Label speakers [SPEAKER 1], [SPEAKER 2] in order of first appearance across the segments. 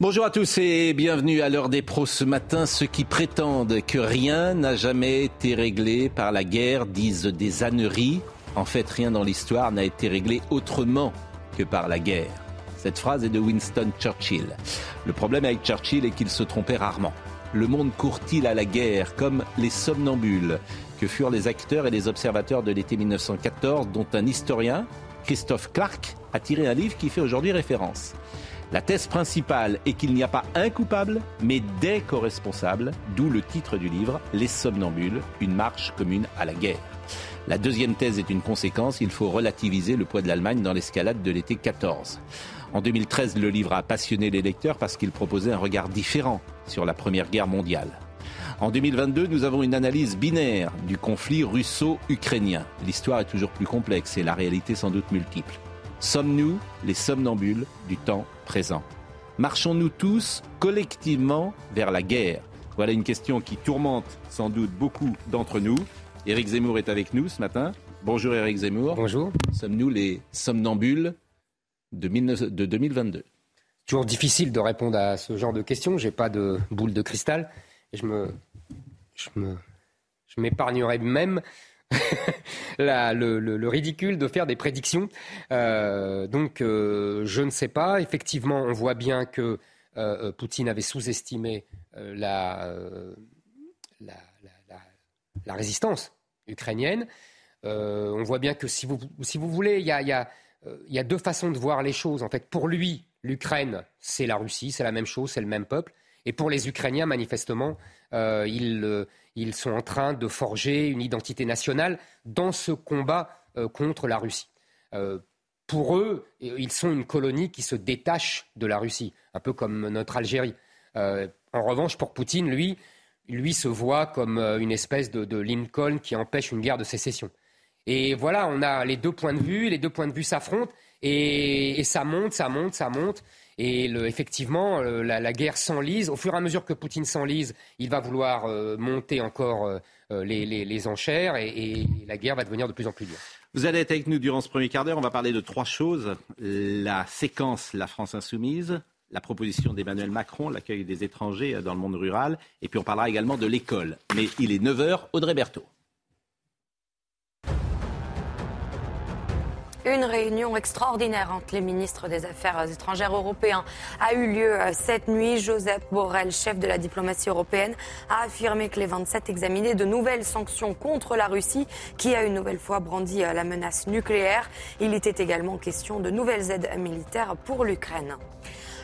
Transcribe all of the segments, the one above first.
[SPEAKER 1] Bonjour à tous et bienvenue à l'heure des pros ce matin. Ceux qui prétendent que rien n'a jamais été réglé par la guerre disent des âneries. En fait, rien dans l'histoire n'a été réglé autrement que par la guerre. Cette phrase est de Winston Churchill. Le problème avec Churchill est qu'il se trompait rarement. Le monde court-il à la guerre comme les somnambules? Que furent les acteurs et les observateurs de l'été 1914 dont un historien, Christophe Clark, a tiré un livre qui fait aujourd'hui référence. La thèse principale est qu'il n'y a pas un coupable, mais des co-responsables, d'où le titre du livre, Les somnambules, une marche commune à la guerre. La deuxième thèse est une conséquence, il faut relativiser le poids de l'Allemagne dans l'escalade de l'été 14. En 2013, le livre a passionné les lecteurs parce qu'il proposait un regard différent sur la Première Guerre mondiale. En 2022, nous avons une analyse binaire du conflit russo-ukrainien. L'histoire est toujours plus complexe et la réalité sans doute multiple. Sommes-nous les somnambules du temps présent Marchons-nous tous collectivement vers la guerre? Voilà une question qui tourmente sans doute beaucoup d'entre nous. Éric Zemmour est avec nous ce matin. Bonjour Éric Zemmour.
[SPEAKER 2] Bonjour.
[SPEAKER 1] Sommes-nous les somnambules de, 19 de 2022
[SPEAKER 2] Toujours difficile de répondre à ce genre de questions. J'ai pas de boule de cristal. Et je me, je me, je m'épargnerai même la- le, le- le ridicule de faire des prédictions. Euh, donc, euh, je ne sais pas. Effectivement, on voit bien que euh, Poutine avait sous-estimé la, la, résistance ukrainienne. On voit bien que si vous, si vous voulez, il y a, y y a deux façons de voir les choses. En fait, pour lui, l'Ukraine, c'est la Russie, c'est la même chose, c'est le même peuple. Et pour les Ukrainiens, manifestement, euh, ils, ils sont en train de forger une identité nationale dans ce combat euh, contre la Russie. Euh, pour eux, euh, ils sont une colonie qui se détache de la Russie, un peu comme notre Algérie. En revanche, pour Poutine, lui, lui se voit comme une espèce de, Lincoln qui empêche une guerre de sécession. Et voilà, on a les deux points de vue, les deux points de vue s'affrontent, et ça monte, ça monte, ça monte. Et effectivement, euh, la, guerre s'enlise. Au fur et à mesure que Poutine s'enlise, il va vouloir euh, monter encore euh, les enchères, et, et la guerre va devenir de plus en plus dure.
[SPEAKER 1] Vous allez être avec nous durant ce premier quart d'heure. On va parler de trois choses. La séquence La France insoumise, la proposition d'Emmanuel Macron, l'accueil des étrangers dans le monde rural, et puis on parlera également de l'école. Mais il est 9h, Audrey Berthaud.
[SPEAKER 3] Une réunion extraordinaire entre les ministres des Affaires étrangères européens a eu lieu euh, cette nuit. Joseph Borrell, chef de la diplomatie européenne, a affirmé que les 27 examinaient de nouvelles sanctions contre la Russie, qui a une nouvelle fois brandi euh, la menace nucléaire. Il était également question de nouvelles aides militaires pour l'Ukraine.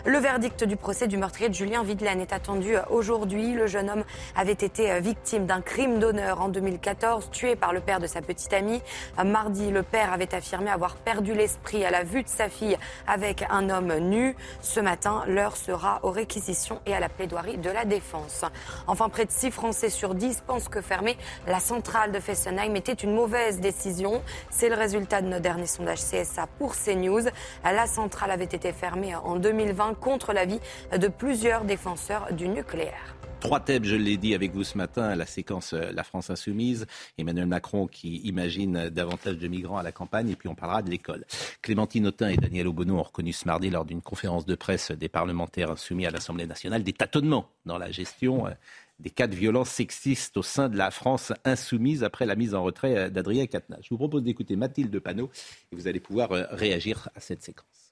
[SPEAKER 3] Le verdict du procès du meurtrier de Julien Videlaine est attendu aujourd'hui. Le jeune homme avait été victime d'un crime d'honneur en 2014, tué par le père de sa petite amie. Mardi, le père avait affirmé avoir perdu l'esprit à la vue de sa fille avec un homme nu. Ce matin, l'heure sera aux réquisitions et à la plaidoirie de la défense. Enfin, près de 6 Français sur 10 pensent que fermer la centrale de Fessenheim était une mauvaise décision. C'est le résultat de nos derniers sondages CSA pour CNews. La centrale avait été fermée en 2020 contre l'avis de plusieurs défenseurs du nucléaire.
[SPEAKER 1] Trois thèmes, je l'ai dit avec vous ce matin, la séquence euh, La France insoumise, Emmanuel Macron qui imagine davantage de migrants à la campagne, et puis on parlera de l'école. Clémentine Autain et Daniel Obono ont reconnu ce mardi lors d'une conférence de presse des parlementaires insoumis à l'Assemblée nationale des tâtonnements dans la gestion euh, des cas de violences sexistes au sein de la France insoumise après la mise en retrait euh, d'Adrien Quatennens. Je vous propose d'écouter Mathilde Panot et vous allez pouvoir réagir à cette séquence.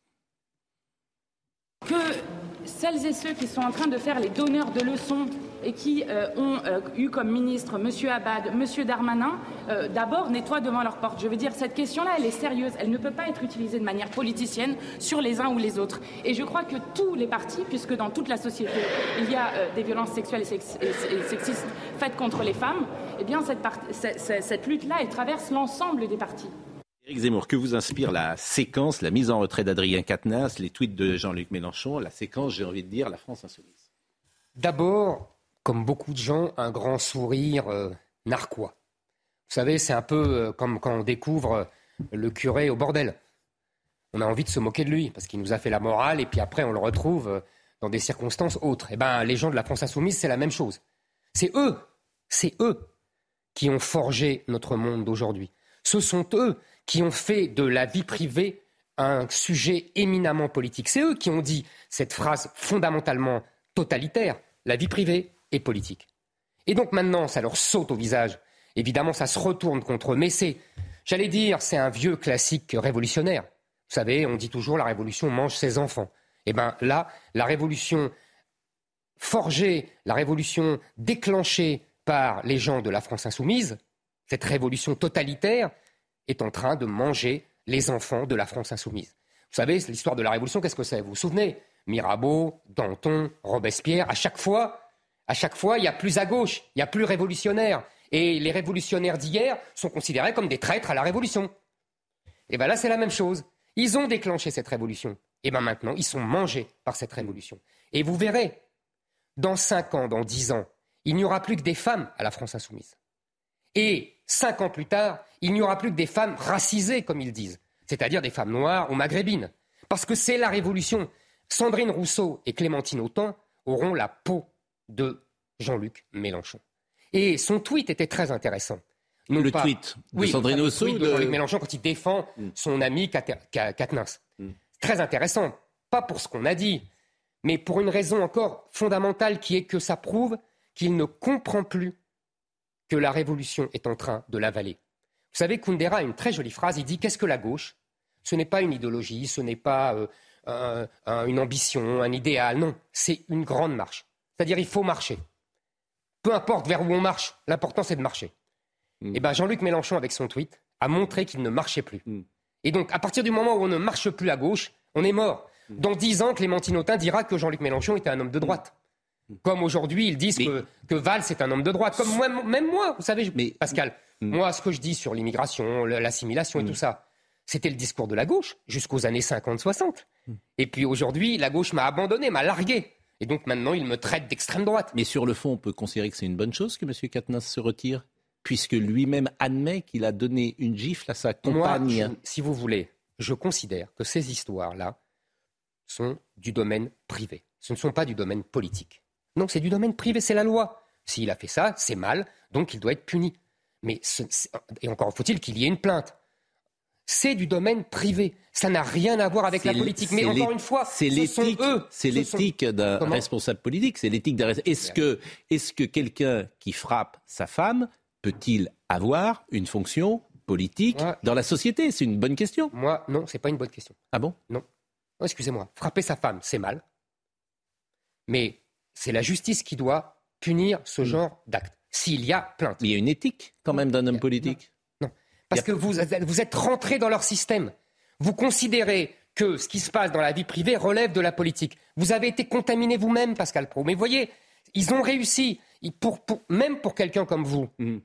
[SPEAKER 4] Que celles et ceux qui sont en train de faire les donneurs de leçons et qui euh, ont euh, eu comme ministre M. Abad, M. Darmanin, euh, d'abord nettoient devant leur porte. Je veux dire, cette question-là, elle est sérieuse. Elle ne peut pas être utilisée de manière politicienne sur les uns ou les autres. Et je crois que tous les partis, puisque dans toute la société, il y a des violences sexuelles et, sex- et- et sexistes faites contre les femmes, eh bien, cette- cette lutte-là, elle traverse l'ensemble des partis.
[SPEAKER 1] Éric Zemmour, que vous inspire la séquence, la mise en retrait d'Adrien Quatennens, les tweets de Jean-Luc Mélenchon, la séquence, j'ai envie de dire, la France insoumise?
[SPEAKER 2] D'abord, comme beaucoup de gens, un grand sourire euh, narquois. Vous savez, c'est un peu euh, comme quand on découvre le curé au bordel. On a envie de se moquer de lui parce qu'il nous a fait la morale et puis après on le retrouve euh, dans des circonstances autres. Eh ben, les gens de la France insoumise, c'est la même chose. C'est eux, c'est eux qui ont forgé notre monde d'aujourd'hui. Ce sont eux qui ont fait de la vie privée un sujet éminemment politique. C'est eux qui ont dit cette phrase fondamentalement totalitaire, la vie privée est politique. Et donc maintenant, ça leur saute au visage. Évidemment, ça se retourne contre eux. Mais c'est, j'allais dire, c'est un vieux classique révolutionnaire. Vous savez, on dit toujours la révolution mange ses enfants. Eh bien là, la révolution forgée, la révolution déclenchée par les gens de la France insoumise, cette révolution totalitaire, est en train de manger les enfants de la France insoumise. Vous savez, l'histoire de la Révolution, qu'est-ce que c'est? Vous vous souvenez? Mirabeau, Danton, Robespierre, à chaque fois, il y a plus à gauche, il y a plus révolutionnaire. Et les révolutionnaires d'hier sont considérés comme des traîtres à la Révolution. Et bien là, c'est la même chose. Ils ont déclenché cette révolution. Et bien maintenant, ils sont mangés par cette révolution. Et vous verrez, dans cinq ans, dans dix ans, il n'y aura plus que des femmes à la France insoumise. Et cinq ans plus tard, il n'y aura plus que des femmes racisées, comme ils disent, c'est-à-dire des femmes noires ou maghrébines. Parce que c'est la révolution. Sandrine Rousseau et Clémentine Autant auront la peau de Jean-Luc Mélenchon. Et son tweet était très intéressant.
[SPEAKER 1] le tweet de Sandrine Rousseau
[SPEAKER 2] de Jean-Luc Mélenchon quand il défend mm. son ami Katnins. Mm. Très intéressant. Pas pour ce qu'on a dit, mais pour une raison encore fondamentale qui est que ça prouve qu'il ne comprend plus que la révolution est en train de l'avaler. Vous savez, Kundera a une très jolie phrase, il dit Qu'est-ce que la gauche? Ce n'est pas une idéologie, ce n'est pas euh, une ambition, un idéal, non, c'est une grande marche. C'est-à-dire il faut marcher. Peu importe vers où on marche, l'important c'est de marcher. Mm. Et eh bien Jean-Luc Mélenchon, avec son tweet, a montré qu'il ne marchait plus. Mm. Et donc, à partir du moment où on ne marche plus à gauche, on est mort. Mm. Dans dix ans, Clémentine Autain dira que Jean-Luc Mélenchon était un homme de droite. Comme aujourd'hui, ils disent que, que Valls est un homme de droite. Comme moi, même moi, vous savez, mais, Pascal, moi, ce que je dis sur l'immigration, l'assimilation et mm. tout ça, c'était le discours de la gauche jusqu'aux années 50-60. Mm. Et puis aujourd'hui, la gauche m'a abandonné, m'a largué. Et donc maintenant, il me traite d'extrême droite.
[SPEAKER 1] Mais sur le fond, on peut considérer que c'est une bonne chose que M. Katnas se retire, puisque lui-même admet qu'il a donné une gifle à sa compagne.
[SPEAKER 2] Moi, si vous voulez, je considère que ces histoires-là sont du domaine privé. Ce ne sont pas du domaine politique. Non, c'est du domaine privé, c'est la loi. S'il a fait ça, c'est mal, donc il doit être puni. Mais et encore faut-il qu'il y ait une plainte. C'est du domaine privé. Ça n'a rien à voir avec la politique. Mais encore une fois,
[SPEAKER 1] c'est l'éthique. C'est l'éthique d'un responsable politique. C'est l'éthique d'un. Est-ce que, est-ce que quelqu'un qui frappe sa femme peut-il avoir une fonction politique dans la société? C'est une bonne question.
[SPEAKER 2] Moi, non, c'est pas une bonne question.
[SPEAKER 1] Ah bon?
[SPEAKER 2] Non. excusez-moi. Frapper sa femme, c'est mal. Mais c'est la justice qui doit punir ce hmm. genre d'acte. S'il y a plainte.
[SPEAKER 1] il y a une éthique quand même d'un homme politique.
[SPEAKER 2] Non. Parce que vous, vous êtes rentré dans leur système. Vous considérez que ce qui se passe dans la vie privée relève de la politique. Vous avez été contaminé vous-même, Pascal Pro. Mais voyez, ils ont réussi. Pour, même pour quelqu'un comme vous, hmm.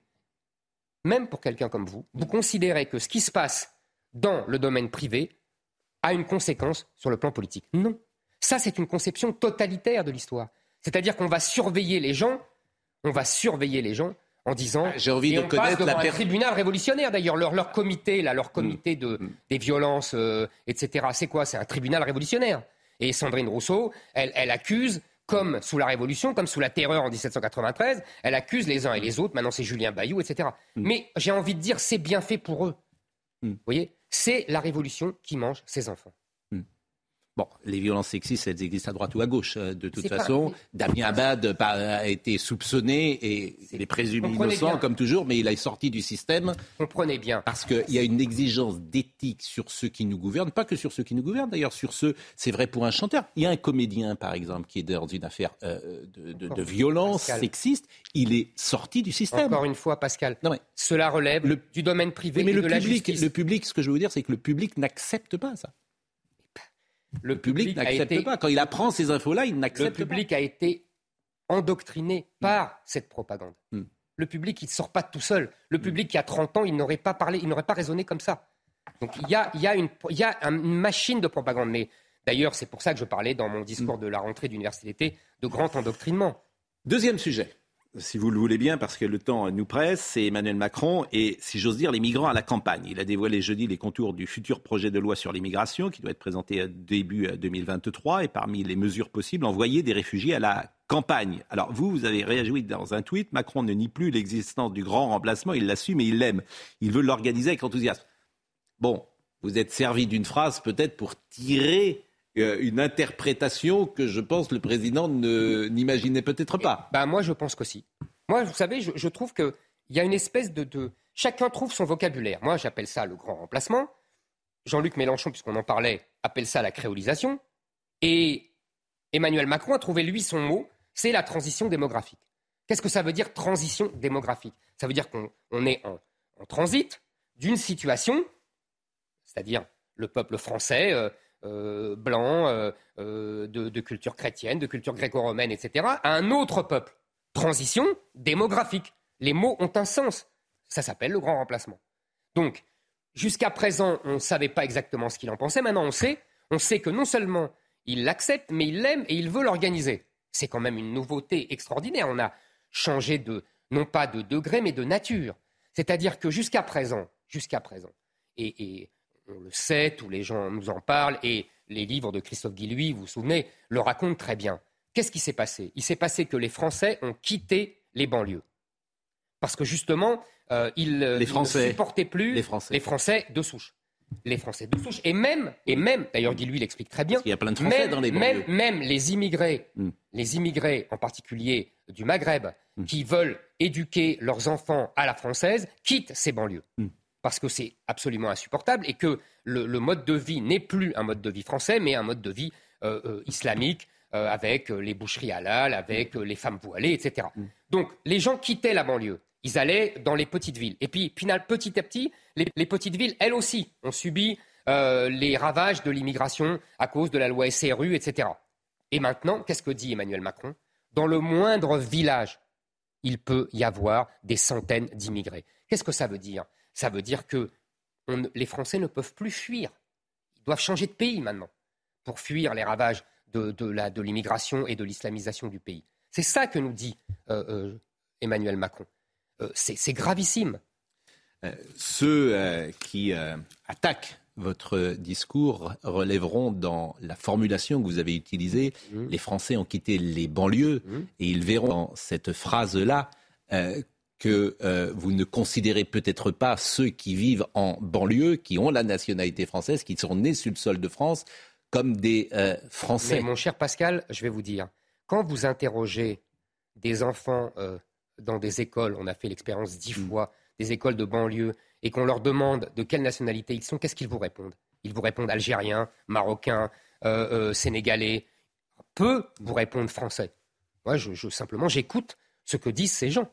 [SPEAKER 2] même pour quelqu'un comme vous, vous considérez que ce qui se passe dans le domaine privé a une conséquence sur le plan politique. Non. Ça, c'est une conception totalitaire de l'histoire. C'est-à-dire qu'on va surveiller les gens, on va surveiller les gens en disant. Ah,
[SPEAKER 1] j'ai envie de connaître la
[SPEAKER 2] un tribunal révolutionnaire d'ailleurs. Leur, comité, là, leur comité mm. de, mm. des violences, euh, etc. C'est quoi? C'est un tribunal révolutionnaire. Et Sandrine Rousseau, elle, accuse comme sous la Révolution, comme sous la Terreur en 1793, elle accuse les uns et les autres. Maintenant, c'est Julien Bayou, etc. Mm. Mais j'ai envie de dire, c'est bien fait pour eux. Vous voyez? C'est la Révolution qui mange ses enfants.
[SPEAKER 1] Bon, les violences sexistes, elles existent à droite ou à gauche. Euh, de toute façon, Damien Abad a été soupçonné et il est présumé innocent, comme toujours, mais il est sorti du système.
[SPEAKER 2] Comprenez bien.
[SPEAKER 1] Parce qu'il y a une exigence d'éthique sur ceux qui nous gouvernent, pas que sur ceux qui nous gouvernent, d'ailleurs, sur ceux, c'est vrai pour un chanteur. Il y a un comédien, par exemple, qui est dans une affaire euh, de, violence sexiste. Il est sorti du système.
[SPEAKER 2] Encore une fois, Pascal, non, mais cela relève du domaine privé mais et
[SPEAKER 1] le
[SPEAKER 2] de
[SPEAKER 1] public,
[SPEAKER 2] la justice.
[SPEAKER 1] Le public, ce que je veux dire, c'est que le public n'accepte pas ça. Le public, n'accepte pas. Quand il apprend ces infos-là, il n'accepte
[SPEAKER 2] pas. Le public a été endoctriné par cette propagande. Hmm. Le public, il ne sort pas tout seul. Le hmm. public qui a 30 ans, il n'aurait pas parlé, il n'aurait pas raisonné comme ça. Donc il y a, il y a, une, il y a une machine de propagande. Mais d'ailleurs, c'est pour ça que je parlais dans mon discours de la rentrée d'université de grand endoctrinement.
[SPEAKER 1] Deuxième sujet si vous le voulez bien, parce que le temps nous presse, c'est Emmanuel Macron et, si j'ose dire, les migrants à la campagne. Il a dévoilé jeudi les contours du futur projet de loi sur l'immigration qui doit être présenté début 2023 et parmi les mesures possibles, envoyer des réfugiés à la campagne. Alors vous, vous avez réagi dans un tweet, Macron ne nie plus l'existence du grand remplacement, il l'assume et il l'aime. Il veut l'organiser avec enthousiasme. Bon, vous êtes servi d'une phrase peut-être pour tirer euh, une interprétation que je pense le président n'imaginait peut-être pas.
[SPEAKER 2] Ben moi, je pense qu'aussi. Moi, vous savez, je, trouve qu'il y a une espèce de, Chacun trouve son vocabulaire. Moi, j'appelle ça le grand remplacement. Jean-Luc Mélenchon, puisqu'on en parlait, appelle ça la créolisation. Et Emmanuel Macron a trouvé, lui, son mot, c'est la transition démographique. Qu'est-ce que ça veut dire transition démographique? Ça veut dire qu'on est en, transit d'une situation, c'est-à-dire le peuple français, euh, euh, blanc, euh, euh, de, culture chrétienne, de culture gréco-romaine, etc., à un autre peuple. Transition démographique. Les mots ont un sens. Ça s'appelle le grand remplacement. Donc, jusqu'à présent, on ne savait pas exactement ce qu'il en pensait. Maintenant, on sait. On sait que non seulement il l'accepte, mais il l'aime et il veut l'organiser. C'est quand même une nouveauté extraordinaire. On a changé de, non pas de degré, mais de nature. C'est-à-dire que jusqu'à présent, jusqu'à présent, et on le sait, tous les gens nous en parlent, et les livres de Christophe Guilluy, vous vous souvenez, le racontent très bien. Qu'est-ce qui s'est passé? Il s'est passé que les Français ont quitté les banlieues. Parce que justement, euh, ils, ne supportaient plus les Français. de souche. Les Français de souche. Et même, et même d'ailleurs Guilluy l'explique très bien,
[SPEAKER 1] il y a plein de Français dans les
[SPEAKER 2] banlieues. Même, les immigrés, hmm. les immigrés en particulier du Maghreb, hmm. qui veulent éduquer leurs enfants à la française, quittent ces banlieues. Hmm parce que c'est absolument insupportable et que le, mode de vie n'est plus un mode de vie français, mais un mode de vie euh, euh, islamique, euh, avec les boucheries halal, avec les femmes voilées, etc. Mm. Donc les gens quittaient la banlieue. Ils allaient dans les petites villes. Et puis, petit à petit, les, petites villes, elles aussi, ont subi les ravages de l'immigration à cause de la loi SRU, etc. Et maintenant, qu'est-ce que dit Emmanuel Macron? Dans le moindre village, il peut y avoir des centaines d'immigrés. Qu'est-ce que ça veut dire? Ça veut dire que les Français ne peuvent plus fuir. Ils doivent changer de pays maintenant pour fuir les ravages de, l'immigration et de l'islamisation du pays. C'est ça que nous dit euh, euh, Emmanuel Macron. Euh, c'est gravissime.
[SPEAKER 1] ceux qui attaquent votre discours relèveront dans la formulation que vous avez utilisée. Mmh. Les Français ont quitté les banlieues mmh. et ils verront dans cette phrase-là que euh, vous ne considérez peut-être pas ceux qui vivent en banlieue, qui ont la nationalité française, qui sont nés sur le sol de France, comme des euh, Français.
[SPEAKER 2] Mais mon cher Pascal, je vais vous dire, quand vous interrogez des enfants euh, dans des écoles, on a fait l'expérience dix mm. fois, des écoles de banlieue, et qu'on leur demande de quelle nationalité ils sont, qu'est-ce qu'ils vous répondent? Ils vous répondent algériens, marocains, sénégalais. Peu vous répondent français. Moi, je simplement, j'écoute ce que disent ces gens.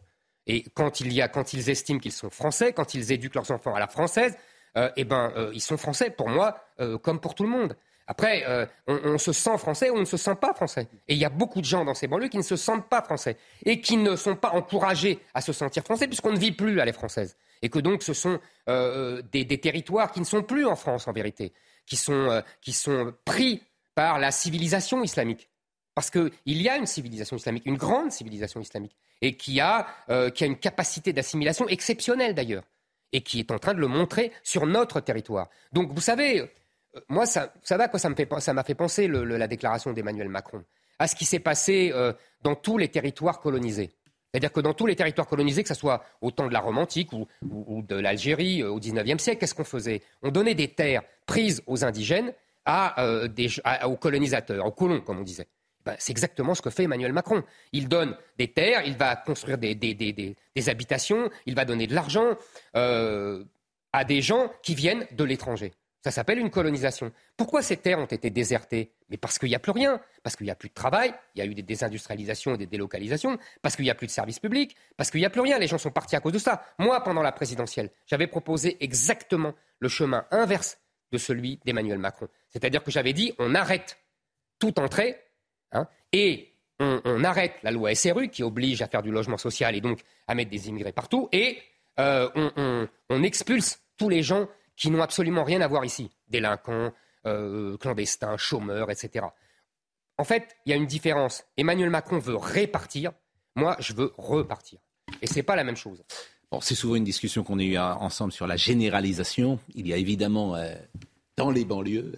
[SPEAKER 2] Et quand, ils estiment qu'ils sont français, quand ils éduquent leurs enfants à la française, euh, eh ben, euh, ils sont français pour moi, euh, comme pour tout le monde. Après, on, se sent français ou on ne se sent pas français. Et il y a beaucoup de gens dans ces banlieues qui ne se sentent pas français et qui ne sont pas encouragés à se sentir français puisqu'on ne vit plus à les françaises. Et que donc ce sont des, territoires qui ne sont plus en France en vérité, qui sont pris par la civilisation islamique. Parce qu'il y a une civilisation islamique, une grande civilisation islamique et qui a, euh, qui a une capacité d'assimilation exceptionnelle d'ailleurs, et qui est en train de le montrer sur notre territoire. Donc vous savez, euh, moi, ça, ça va quoi ça m'a fait, ça fait penser la déclaration d'Emmanuel Macron à ce qui s'est passé euh, dans tous les territoires colonisés. C'est-à-dire que dans tous les territoires colonisés, que ce soit au temps de la Rome antique ou, ou, de l'Algérie au XIXe siècle, qu'est-ce qu'on faisait? On donnait des terres prises aux indigènes à, des, aux colonisateurs, aux colons, comme on disait. Ben, c'est exactement ce que fait Emmanuel Macron. Il donne des terres, il va construire des, habitations, il va donner de l'argent euh, à des gens qui viennent de l'étranger. Ça s'appelle une colonisation. Pourquoi ces terres ont été désertées? Mais parce qu'il n'y a plus rien, parce qu'il n'y a plus de travail, il y a eu des désindustrialisations et des délocalisations, parce qu'il n'y a plus de services publics, parce qu'il n'y a plus rien. Les gens sont partis à cause de ça. Moi, pendant la présidentielle, j'avais proposé exactement le chemin inverse de celui d'Emmanuel Macron. C'est-à-dire que j'avais dit on arrête toute entrée Hein. et on, arrête la loi SRU qui oblige à faire du logement social et donc à mettre des immigrés partout, et euh, on, expulse tous les gens qui n'ont absolument rien à voir ici. Délinquants, euh, clandestins, chômeurs, etc. En fait, il y a une différence. Emmanuel Macron veut répartir, moi je veux repartir. Et ce n'est pas la même chose.
[SPEAKER 1] Bon, c'est souvent une discussion qu'on a eue ensemble sur la généralisation. Il y a évidemment euh, dans les banlieues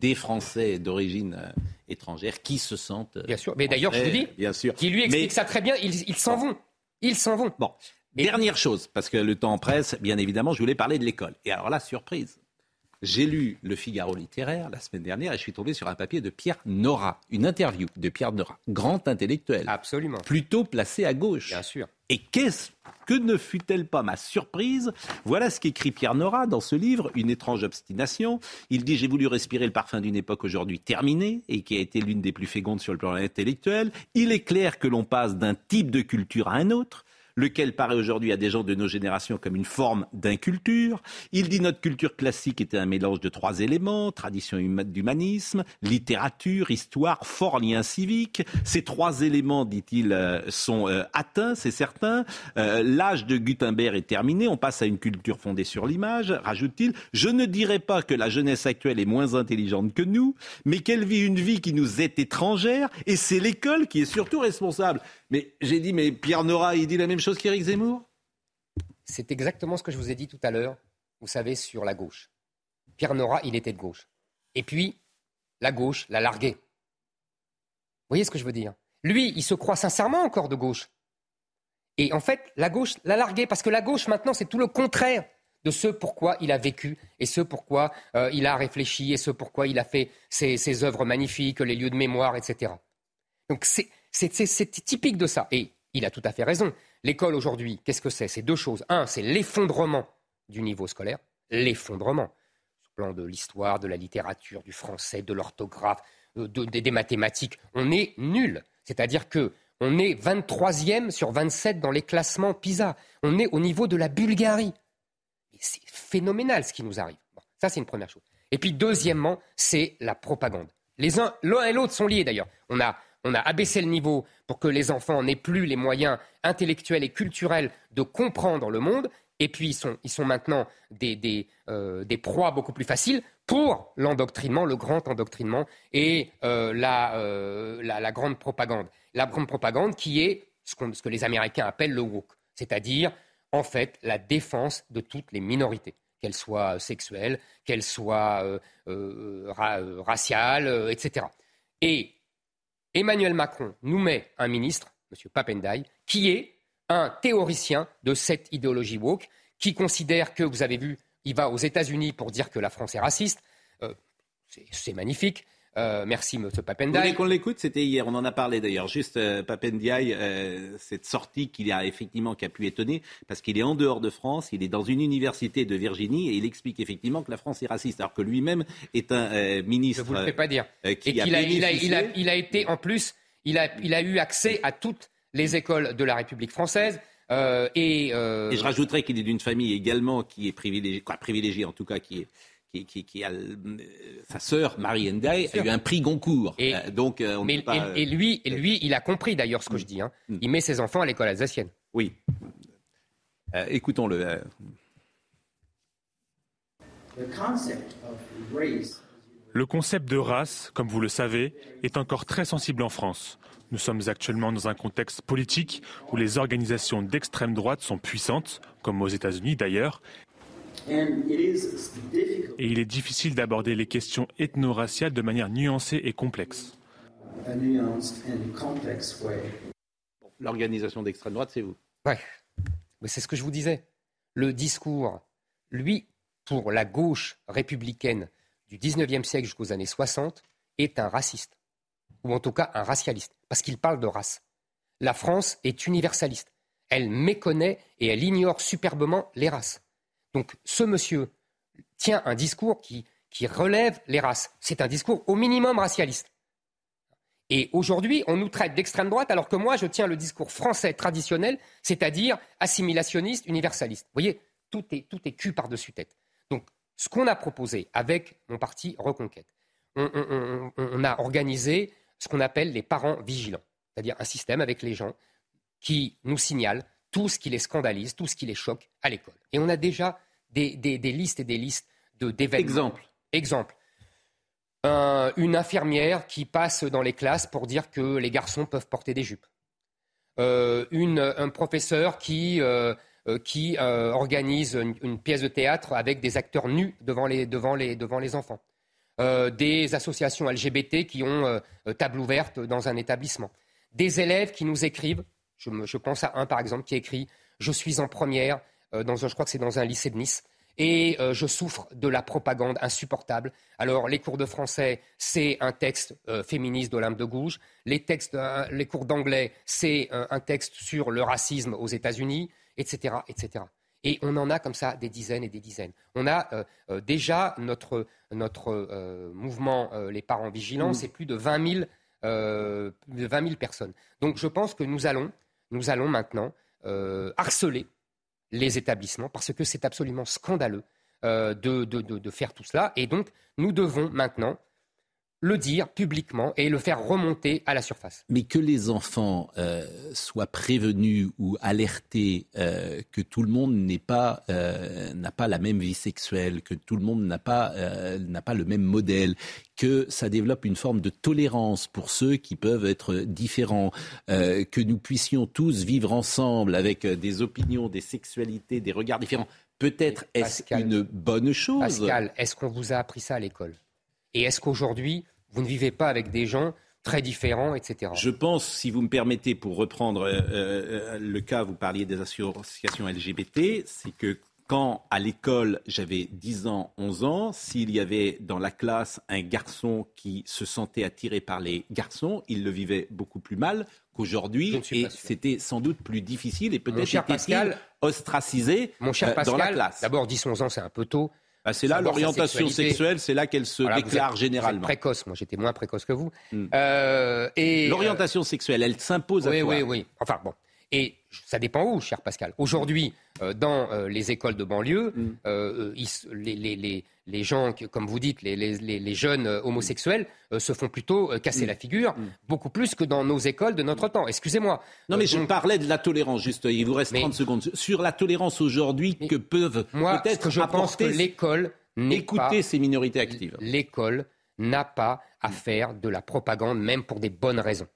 [SPEAKER 1] des Français d'origine étrangère qui se sentent.
[SPEAKER 2] bien sûr, mais d'ailleurs, je vous dis, bien sûr. qui lui explique ça très bien, ils s'en vont. Ils s'en vont.
[SPEAKER 1] Bon, Dernière chose, parce que le temps presse, bien évidemment, je voulais parler de l'école. Et alors là, surprise. J'ai lu Le Figaro littéraire la semaine dernière et je suis tombé sur un papier de Pierre Nora, une interview de Pierre Nora, grand intellectuel.
[SPEAKER 2] Absolument.
[SPEAKER 1] Plutôt placé à gauche.
[SPEAKER 2] Bien sûr.
[SPEAKER 1] Et qu'est-ce que ne fut-elle pas ma surprise? Voilà ce qu'écrit Pierre Nora dans ce livre, Une étrange obstination. Il dit J'ai voulu respirer le parfum d'une époque aujourd'hui terminée et qui a été l'une des plus fécondes sur le plan intellectuel. Il est clair que l'on passe d'un type de culture à un autre lequel paraît aujourd'hui à des gens de nos générations comme une forme d'inculture. Il dit notre culture classique était un mélange de trois éléments, tradition d'humanisme, littérature, histoire, fort lien civique. Ces trois éléments, dit-il, euh, sont euh, atteints, c'est certain. Euh, l'âge de Gutenberg est terminé, on passe à une culture fondée sur l'image, rajoute-t-il. Je ne dirais pas que la jeunesse actuelle est moins intelligente que nous, mais qu'elle vit une vie qui nous est étrangère, et c'est l'école qui est surtout responsable. Mais j'ai dit, mais Pierre Nora, il dit la même chose qu'Éric Zemmour?
[SPEAKER 2] C'est exactement ce que je vous ai dit tout à l'heure, vous savez, sur la gauche. Pierre Nora, il était de gauche. Et puis, la gauche l'a largué. Vous voyez ce que je veux dire? Lui, il se croit sincèrement encore de gauche. Et en fait, la gauche l'a largué, parce que la gauche, maintenant, c'est tout le contraire de ce pourquoi il a vécu et ce pourquoi euh, il a réfléchi et ce pourquoi il a fait ses, ses œuvres magnifiques, les lieux de mémoire, etc. Donc c'est c'est typique de ça. Et il a tout à fait raison. L'école aujourd'hui, qu'est-ce que c'est? C'est deux choses. Un, c'est l'effondrement du niveau scolaire. L'effondrement. Sur plan de l'histoire, de la littérature, du français, de l'orthographe, euh, des mathématiques. On est nul. C'est-à-dire que on est 23e sur 27 dans les classements PISA. On est au niveau de la Bulgarie. C'est phénoménal ce qui nous arrive. ça, c'est une première chose. Et puis, deuxièmement, c'est la propagande. Les uns, l'un et l'autre sont liés d'ailleurs. On a on a abaissé le niveau pour que les enfants n'aient plus les moyens intellectuels et culturels de comprendre le monde. Et puis, ils sont, maintenant euh, des, proies beaucoup plus faciles pour l'endoctrinement, le grand endoctrinement et euh, euh, la, grande propagande. La grande propagande qui est ce, ce que les Américains appellent le woke, c'est-à-dire, en fait, la défense de toutes les minorités qu'elles soient sexuelles, qu'elles soient raciales, etc. Et Emmanuel Macron nous met un ministre, M. Papendai, qui est un théoricien de cette idéologie woke, qui considère que, vous avez vu, il va aux États-Unis pour dire que la France est raciste. Euh, c'est magnifique. Euh, merci, M. Papendiaï. Vous
[SPEAKER 1] voulez qu'on l'écoute? C'était hier, on en a parlé d'ailleurs. Juste euh, Papendiaï, euh, cette sortie qu'il a effectivement qui a pu étonner, parce qu'il est en dehors de France, il est dans une université de Virginie et il explique effectivement que la France est raciste, alors que lui-même est un ministre.
[SPEAKER 2] Je vous le fais pas dire. Qui a, il, a, été en plus, il a, il a eu accès à toutes les écoles de la République française. et, et,
[SPEAKER 1] je rajouterais qu'il est d'une famille également qui est privilégiée, quoi, privilégiée en tout cas, qui est qui, a, euh, sa sœur Marie Ndai a eu un prix Goncourt.
[SPEAKER 2] Et, euh, donc, euh, et, lui, et lui, il a compris d'ailleurs ce que je dis. Hein. Mm. Il met ses enfants à l'école alsacienne.
[SPEAKER 1] Oui. Écoutons-le.
[SPEAKER 5] Le concept de race, comme vous le savez, est encore très sensible en France. Nous sommes actuellement dans un contexte politique où les organisations d'extrême droite sont puissantes, comme aux États-Unis d'ailleurs, et il est difficile d'aborder les questions ethno-raciales de manière nuancée et complexe.
[SPEAKER 1] L'organisation d'extrême droite, c'est vous.
[SPEAKER 2] Ouais, mais c'est ce que je vous disais. Le discours, lui, pour la gauche républicaine du 19e siècle jusqu'aux années 60, est un raciste, ou en tout cas un racialiste, parce qu'il parle de race. La France est universaliste. Elle méconnaît et elle ignore superbement les races. Donc ce monsieur tient un discours qui, relève les races. C'est un discours au minimum racialiste. Et aujourd'hui, on nous traite d'extrême droite alors que moi, je tiens le discours français traditionnel, c'est-à-dire assimilationniste, universaliste. Vous voyez, tout est, tout est cul par-dessus tête. Donc, ce qu'on a proposé avec mon parti Reconquête, on a organisé ce qu'on appelle les parents vigilants, c'est-à-dire un système avec les gens qui nous signalent tout ce qui les scandalise, tout ce qui les choque à l'école. Et on a déjà des, listes et des listes d'événements.
[SPEAKER 1] Exemple.
[SPEAKER 2] Exemple. une infirmière qui passe dans les classes pour dire que les garçons peuvent porter des jupes. Euh, un professeur qui, euh, euh, qui organise une, pièce de théâtre avec des acteurs nus devant les, devant les, devant les enfants. des associations LGBT qui ont table ouverte dans un établissement. Des élèves qui nous écrivent, je, je pense à un par exemple qui écrit Je suis en première, dans je crois que c'est dans un lycée de Nice, et euh, je souffre de la propagande insupportable. Alors, les cours de français, c'est un texte euh, féministe d'Olympe de Gouges. Les, textes, euh, les cours d'anglais, c'est un texte sur le racisme aux États-Unis, etc., etc. Et on en a comme ça des dizaines et des dizaines. On a déjà notre, notre mouvement Les Parents Vigilants, mmh. c'est plus de 20 000, de 20 000 personnes. Donc, je pense que nous allons, nous allons maintenant harceler les établissements, parce que c'est absolument scandaleux euh, de, faire tout cela. Et donc, nous devons maintenant le dire publiquement et le faire remonter à la surface.
[SPEAKER 1] Mais que les enfants euh, soient prévenus ou alertés euh, que tout le monde n'est pas euh, n'a pas la même vie sexuelle, que tout le monde n'a pas n'a pas le même modèle, que ça développe une forme de tolérance pour ceux qui peuvent être différents, que nous puissions tous vivre ensemble avec des opinions, des sexualités, des regards différents. Peut-être est-ce une bonne chose?
[SPEAKER 2] Pascal, est-ce qu'on vous a appris ça à l'école? Et est-ce qu'aujourd'hui, vous ne vivez pas avec des gens très différents, etc.
[SPEAKER 1] Je pense, si vous me permettez, pour reprendre euh, euh, le cas, vous parliez des associations LGBT, c'est que quand à l'école j'avais 10 ans, 11 ans, s'il y avait dans la classe un garçon qui se sentait attiré par les garçons, il le vivait beaucoup plus mal qu'aujourd'hui et c'était sans doute plus difficile et peut-être était ostracisé
[SPEAKER 2] mon cher
[SPEAKER 1] euh, dans la classe.
[SPEAKER 2] D'abord 10-11 ans c'est un peu tôt.
[SPEAKER 1] Bah, c'est là l'orientation sexuelle, c'est là qu'elle se déclare généralement.
[SPEAKER 2] précoce, moi j'étais moins précoce que vous.
[SPEAKER 1] Hmm. Euh, et l'orientation sexuelle, elle s'impose à
[SPEAKER 2] oui,
[SPEAKER 1] toi.
[SPEAKER 2] Oui, oui, Enfin bon. Et ça dépend où, cher Pascal. Aujourd'hui, euh, dans euh, les écoles de banlieue, mm. euh, les, gens, comme vous dites, les, jeunes homosexuels se font plutôt casser mm. la figure, mm. beaucoup plus que dans nos écoles de notre temps. Excusez-moi.
[SPEAKER 1] Non, mais je parlais de la tolérance, juste. Il vous reste 30 secondes. Sur la tolérance aujourd'hui que peuvent peut-être
[SPEAKER 2] je pense que l'école
[SPEAKER 1] écouter ces minorités actives.
[SPEAKER 2] L'école n'a pas à faire de la propagande, même pour des bonnes raisons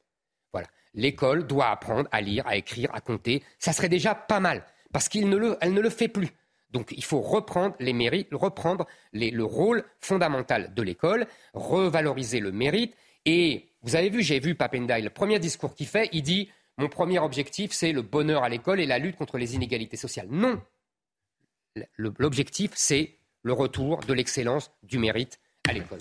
[SPEAKER 2] l'école doit apprendre à lire, à écrire, à compter. Ça serait déjà pas mal, parce qu'elle ne, le, ne le fait plus. Donc il faut reprendre les mérites, reprendre le rôle fondamental de l'école, revaloriser le mérite. Et vous avez vu, j'ai vu Papendai, le premier discours qu'il fait, il dit Mon premier objectif, c'est le bonheur à l'école et la lutte contre les inégalités sociales. Non L'objectif, c'est le retour de l'excellence, du mérite à l'école.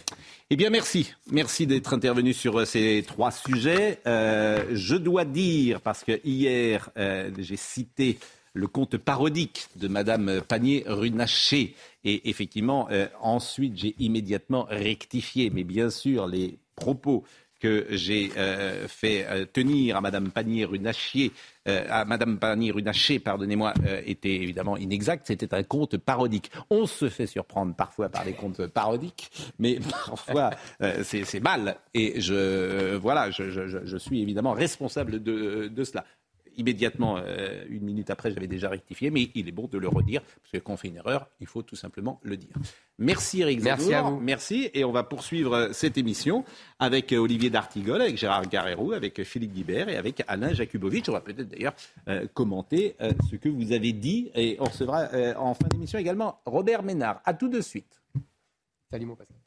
[SPEAKER 1] Eh bien, merci. Merci d'être intervenu sur euh, ces trois sujets. Euh, je dois dire, parce que hier, euh, j'ai cité le conte parodique de Madame Panier-Runacher. Et effectivement, ensuite, j'ai immédiatement rectifié. Mais bien sûr, les propos que j'ai euh, fait euh, tenir à Madame Pannier-Runacher, euh, à Madame Pannier-Runacher, pardonnez-moi, était évidemment inexact. C'était un conte parodique. On se fait surprendre parfois par des contes parodiques, mais parfois c'est mal. Et je, voilà, je, suis évidemment responsable de cela immédiatement, euh, une minute après, j'avais déjà rectifié, mais il est bon de le redire, parce que quand on fait une erreur, il faut tout simplement le dire. Merci Eric
[SPEAKER 2] Merci à vous.
[SPEAKER 1] Merci, et on va poursuivre euh, cette émission avec euh, Olivier D'Artigol, avec Gérard Garrérou, avec Philippe Guibert et avec Alain Jakubowicz. On va peut-être d'ailleurs commenter ce que vous avez dit, et on recevra en fin d'émission également Robert Ménard. À tout de suite.
[SPEAKER 2] Salut mon Pascal.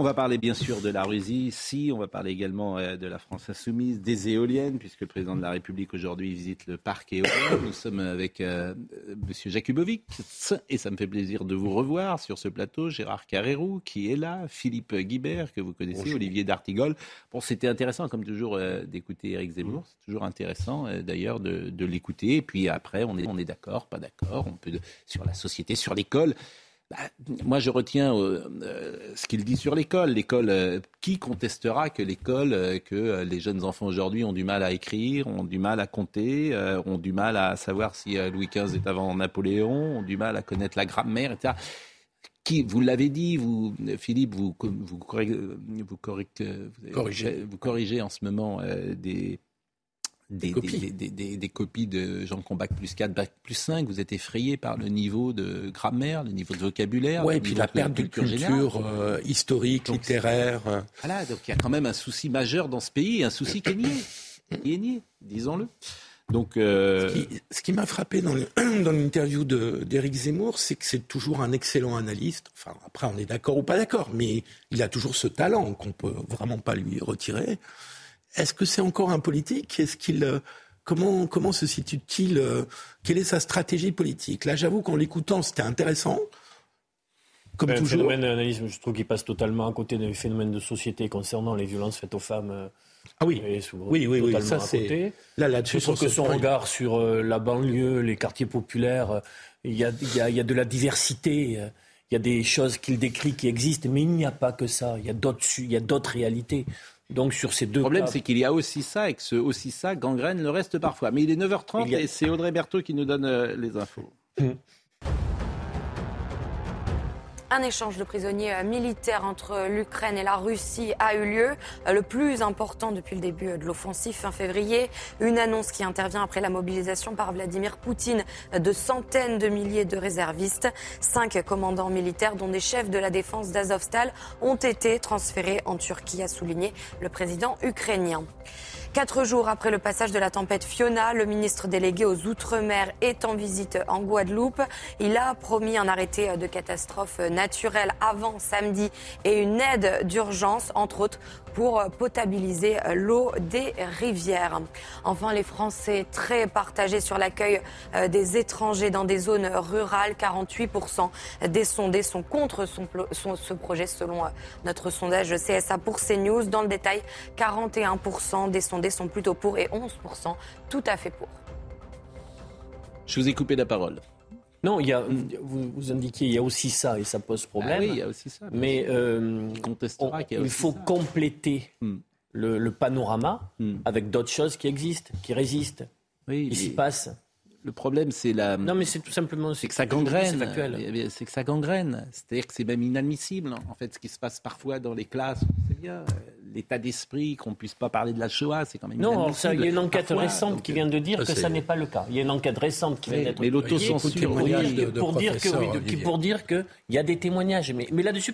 [SPEAKER 1] On va parler bien sûr de la Russie ici, on va parler également euh, de la France insoumise, des éoliennes, puisque le président de la République aujourd'hui visite le parc éolien. Nous sommes avec euh, M. Jakubovic et ça me fait plaisir de vous revoir sur ce plateau. Gérard Carrérou qui est là, Philippe Guibert que vous connaissez, Olivier D'Artigol. Bon, c'était intéressant comme toujours euh, d'écouter Eric Zemmour. C'est toujours intéressant d'ailleurs de, de l'écouter. Et puis après, on est, on est d'accord, pas d'accord, on peut sur la société, sur l'école. Bah, moi, je retiens euh, euh, ce qu'il dit sur l'école. L'école, euh, qui contestera que l'école, que les jeunes enfants aujourd'hui ont du mal à écrire, ont du mal à compter, ont du mal à savoir si Louis XV est avant Napoléon, ont du mal à connaître la grammaire, etc. Qui, vous l'avez dit, vous, Philippe, vous, vous, corrigez, vous, corrigez, vous corrigez en ce moment des des, copies. Des, copies de gens qui ont bac plus 4, bac plus 5. Vous êtes effrayé par le niveau de grammaire, le niveau de vocabulaire.
[SPEAKER 6] Oui, et puis la perte de culture, euh, historique, littéraire.
[SPEAKER 1] Voilà, donc il y a quand même un souci majeur dans ce pays, un souci qui est nié. Qui est nié, disons-le. Donc,
[SPEAKER 6] euh... Ce qui, m'a frappé dans l'interview d'Éric Zemmour, c'est que c'est toujours un excellent analyste. Enfin, après, on est d'accord ou pas d'accord, mais il a toujours ce talent qu'on peut vraiment pas lui retirer. Est-ce que c'est encore un politique? Est-ce qu'il euh, comment comment se situe-t-il euh, Quelle est sa stratégie politique? Là, j'avoue qu'en l'écoutant, c'était intéressant.
[SPEAKER 7] Comme toujours. phénomène d'analyse, je trouve qu'il passe totalement à côté des phénomènes de société concernant les violences faites aux femmes. Euh,
[SPEAKER 6] ah oui, oui, oui, oui, ça c'est
[SPEAKER 7] là là-dessus. Je trouve que son regard sur la banlieue, les quartiers populaires, il y a, y, y a de la diversité. Il y a des choses qu'il décrit qui existent, mais il n'y a pas que ça. Il il y a d'autres réalités. Donc sur ces deux
[SPEAKER 1] Le problème, c'est qu'il y a aussi ça et que ce aussi ça gangrène le reste parfois. Mais il est 9h30 et c'est Audrey Berthaud qui nous donne euh, les infos.
[SPEAKER 3] Un échange de prisonniers euh, militaires entre l'Ukraine et la Russie a eu lieu, euh, le plus important depuis le début de l'offensive fin février. Une annonce qui intervient après la mobilisation par Vladimir Poutine de centaines de milliers de réservistes. Cinq commandants militaires, dont des chefs de la défense d'Azovstal, ont été transférés en Turquie, a souligné le président ukrainien. Quatre jours après le passage de la tempête Fiona, le ministre délégué aux Outre-mer est en visite en Guadeloupe. Il a promis un arrêté de catastrophe naturelle avant samedi et une aide d'urgence, entre autres, pour potabiliser l'eau des rivières. Enfin, les Français très partagés sur l'accueil euh, des étrangers dans des zones rurales. 48% des sondés sont contre ce projet selon euh, notre sondage CSA pour CNews. Dans le détail, 41% des sondés sont plutôt pour et 11% tout à fait pour.
[SPEAKER 1] Je vous ai coupé la parole.
[SPEAKER 7] Non, il y a, vous, vous indiquiez, il y a aussi ça et ça pose problème. Ah
[SPEAKER 1] oui, il y a aussi ça.
[SPEAKER 7] Mais euh, il, faut compléter hmm. le, panorama hmm. avec d'autres choses qui existent, qui résistent, oui, qui s'y passent.
[SPEAKER 1] Le problème, c'est la.
[SPEAKER 7] Non, mais c'est tout simplement.
[SPEAKER 1] C'est que ça gangrène. C'est que ça gangrène. C'est-à-dire que c'est même inadmissible, en fait, ce qui se passe parfois dans les classes. C'est bien l'état d'esprit, qu'on ne puisse pas parler de la Shoah, c'est quand même
[SPEAKER 7] Non, il y a une enquête récente qui vient de dire que ça n'est pas le cas. Il y a une enquête récente qui vient d'être
[SPEAKER 1] Mais l'autocensure,
[SPEAKER 7] pour, pour, dire que, pour dire qu'il y a des témoignages. Mais, mais là-dessus,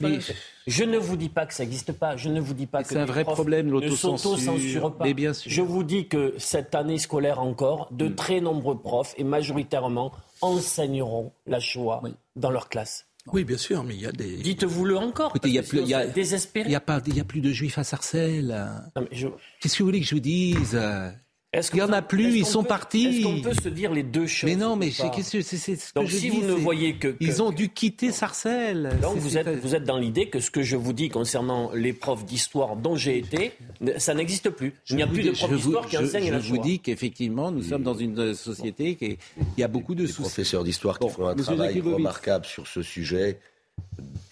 [SPEAKER 7] je ne vous dis pas que ça n'existe pas. Je ne vous dis pas que
[SPEAKER 1] c'est un vrai problème l'autocensure.
[SPEAKER 7] pas. bien sûr. Je vous dis que cette année scolaire encore, de mm. très nombreux profs et majoritairement enseigneront la Shoah dans leur classe.
[SPEAKER 6] Oui, bien sûr, mais il y a des.
[SPEAKER 7] Dites-vous-le encore.
[SPEAKER 1] il y a plus, il y a, désespéré. Il y a pas, il y a plus de juifs à Sarcelles. Qu'est-ce que vous voulez que je vous dise? Il n'y en a plus, ils sont partis.
[SPEAKER 7] Est-ce qu'on peut se dire les deux choses
[SPEAKER 1] Mais non, mais c'est ce
[SPEAKER 7] que je si vous ne voyez que,
[SPEAKER 1] Ils ont dû quitter Sarcelles.
[SPEAKER 7] Donc vous êtes, vous êtes dans l'idée que ce que je vous dis concernant les profs d'histoire dont j'ai été, ça n'existe plus. Il n'y a plus de profs d'histoire qui enseignent
[SPEAKER 1] la Je vous dis qu'effectivement, nous sommes dans une société qui il y a beaucoup de
[SPEAKER 8] soucis. professeurs d'histoire qui font un travail remarquable sur ce sujet,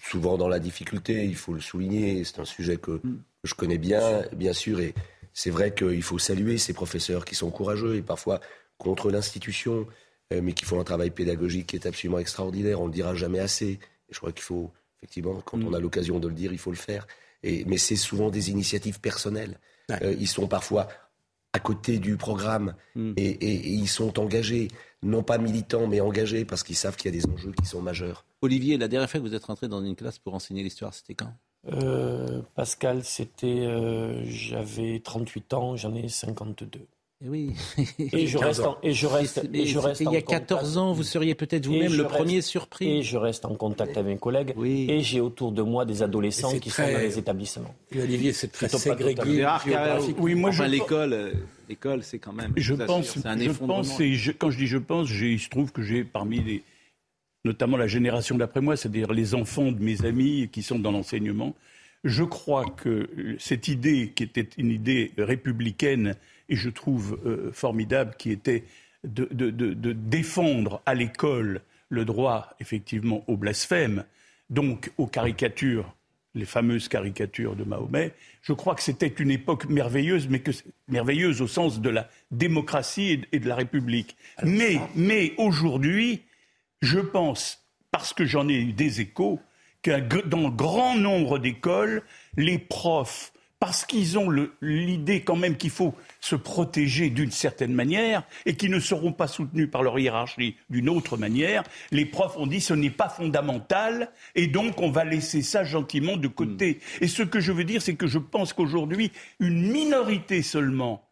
[SPEAKER 8] souvent dans la difficulté, il faut le souligner. C'est un sujet que mm. je connais bien, bien sûr, et c'est vrai qu'il faut saluer ces professeurs qui sont courageux et parfois contre l'institution, euh, mais qui font un travail pédagogique qui est absolument extraordinaire. On ne le dira jamais assez. Et je crois qu'il faut, effectivement, quand on a mm. l'occasion de le dire, il faut le faire. Et, mais c'est souvent des initiatives personnelles. Euh, ils sont parfois à côté du programme mm. et, ils sont engagés, non pas militants, mais engagés parce qu'ils savent qu'il y a des enjeux qui sont majeurs.
[SPEAKER 1] Olivier, la dernière fois que vous êtes rentré dans une classe pour enseigner l'histoire, c'était quand?
[SPEAKER 7] Euh, Pascal, c'était. Euh, j'avais 38 ans, j'en ai 52.
[SPEAKER 1] Et oui.
[SPEAKER 7] et je reste, et je reste, et je reste
[SPEAKER 1] il y a 14 ans, vous seriez peut-être vous-même le premier surpris.
[SPEAKER 7] Et je reste en contact avec mes collègues. Oui. Et j'ai autour de moi des adolescents qui sont dans les établissements.
[SPEAKER 6] Olivier, c'est très ségrégé.
[SPEAKER 1] Oui, moi, je l'école, euh, l'école, c'est quand même.
[SPEAKER 9] Je pense, un je pense, et quand je dis je pense, il se trouve que j'ai parmi les notamment la génération d'après moi, c'est-à-dire les enfants de mes amis qui sont dans l'enseignement, je crois que cette idée, qui était une idée républicaine, et je trouve euh, formidable, qui était de, défendre à l'école le droit, effectivement, au blasphème, donc aux caricatures, les fameuses caricatures de Mahomet, je crois que c'était une époque merveilleuse, mais que, merveilleuse au sens de la démocratie et de la République. mais, mais aujourd'hui, je pense, parce que j'en ai eu des échos, que dans grand nombre d'écoles, les profs parce qu'ils ont l'idée quand même qu'il faut se protéger d'une certaine manière et qui ne seront pas soutenus par leur hiérarchie d'une autre manière. Les profs ont dit ce n'est pas fondamental et donc on va laisser ça gentiment de côté. Hmm. Et ce que je veux dire, c'est que je pense qu'aujourd'hui, une minorité seulement,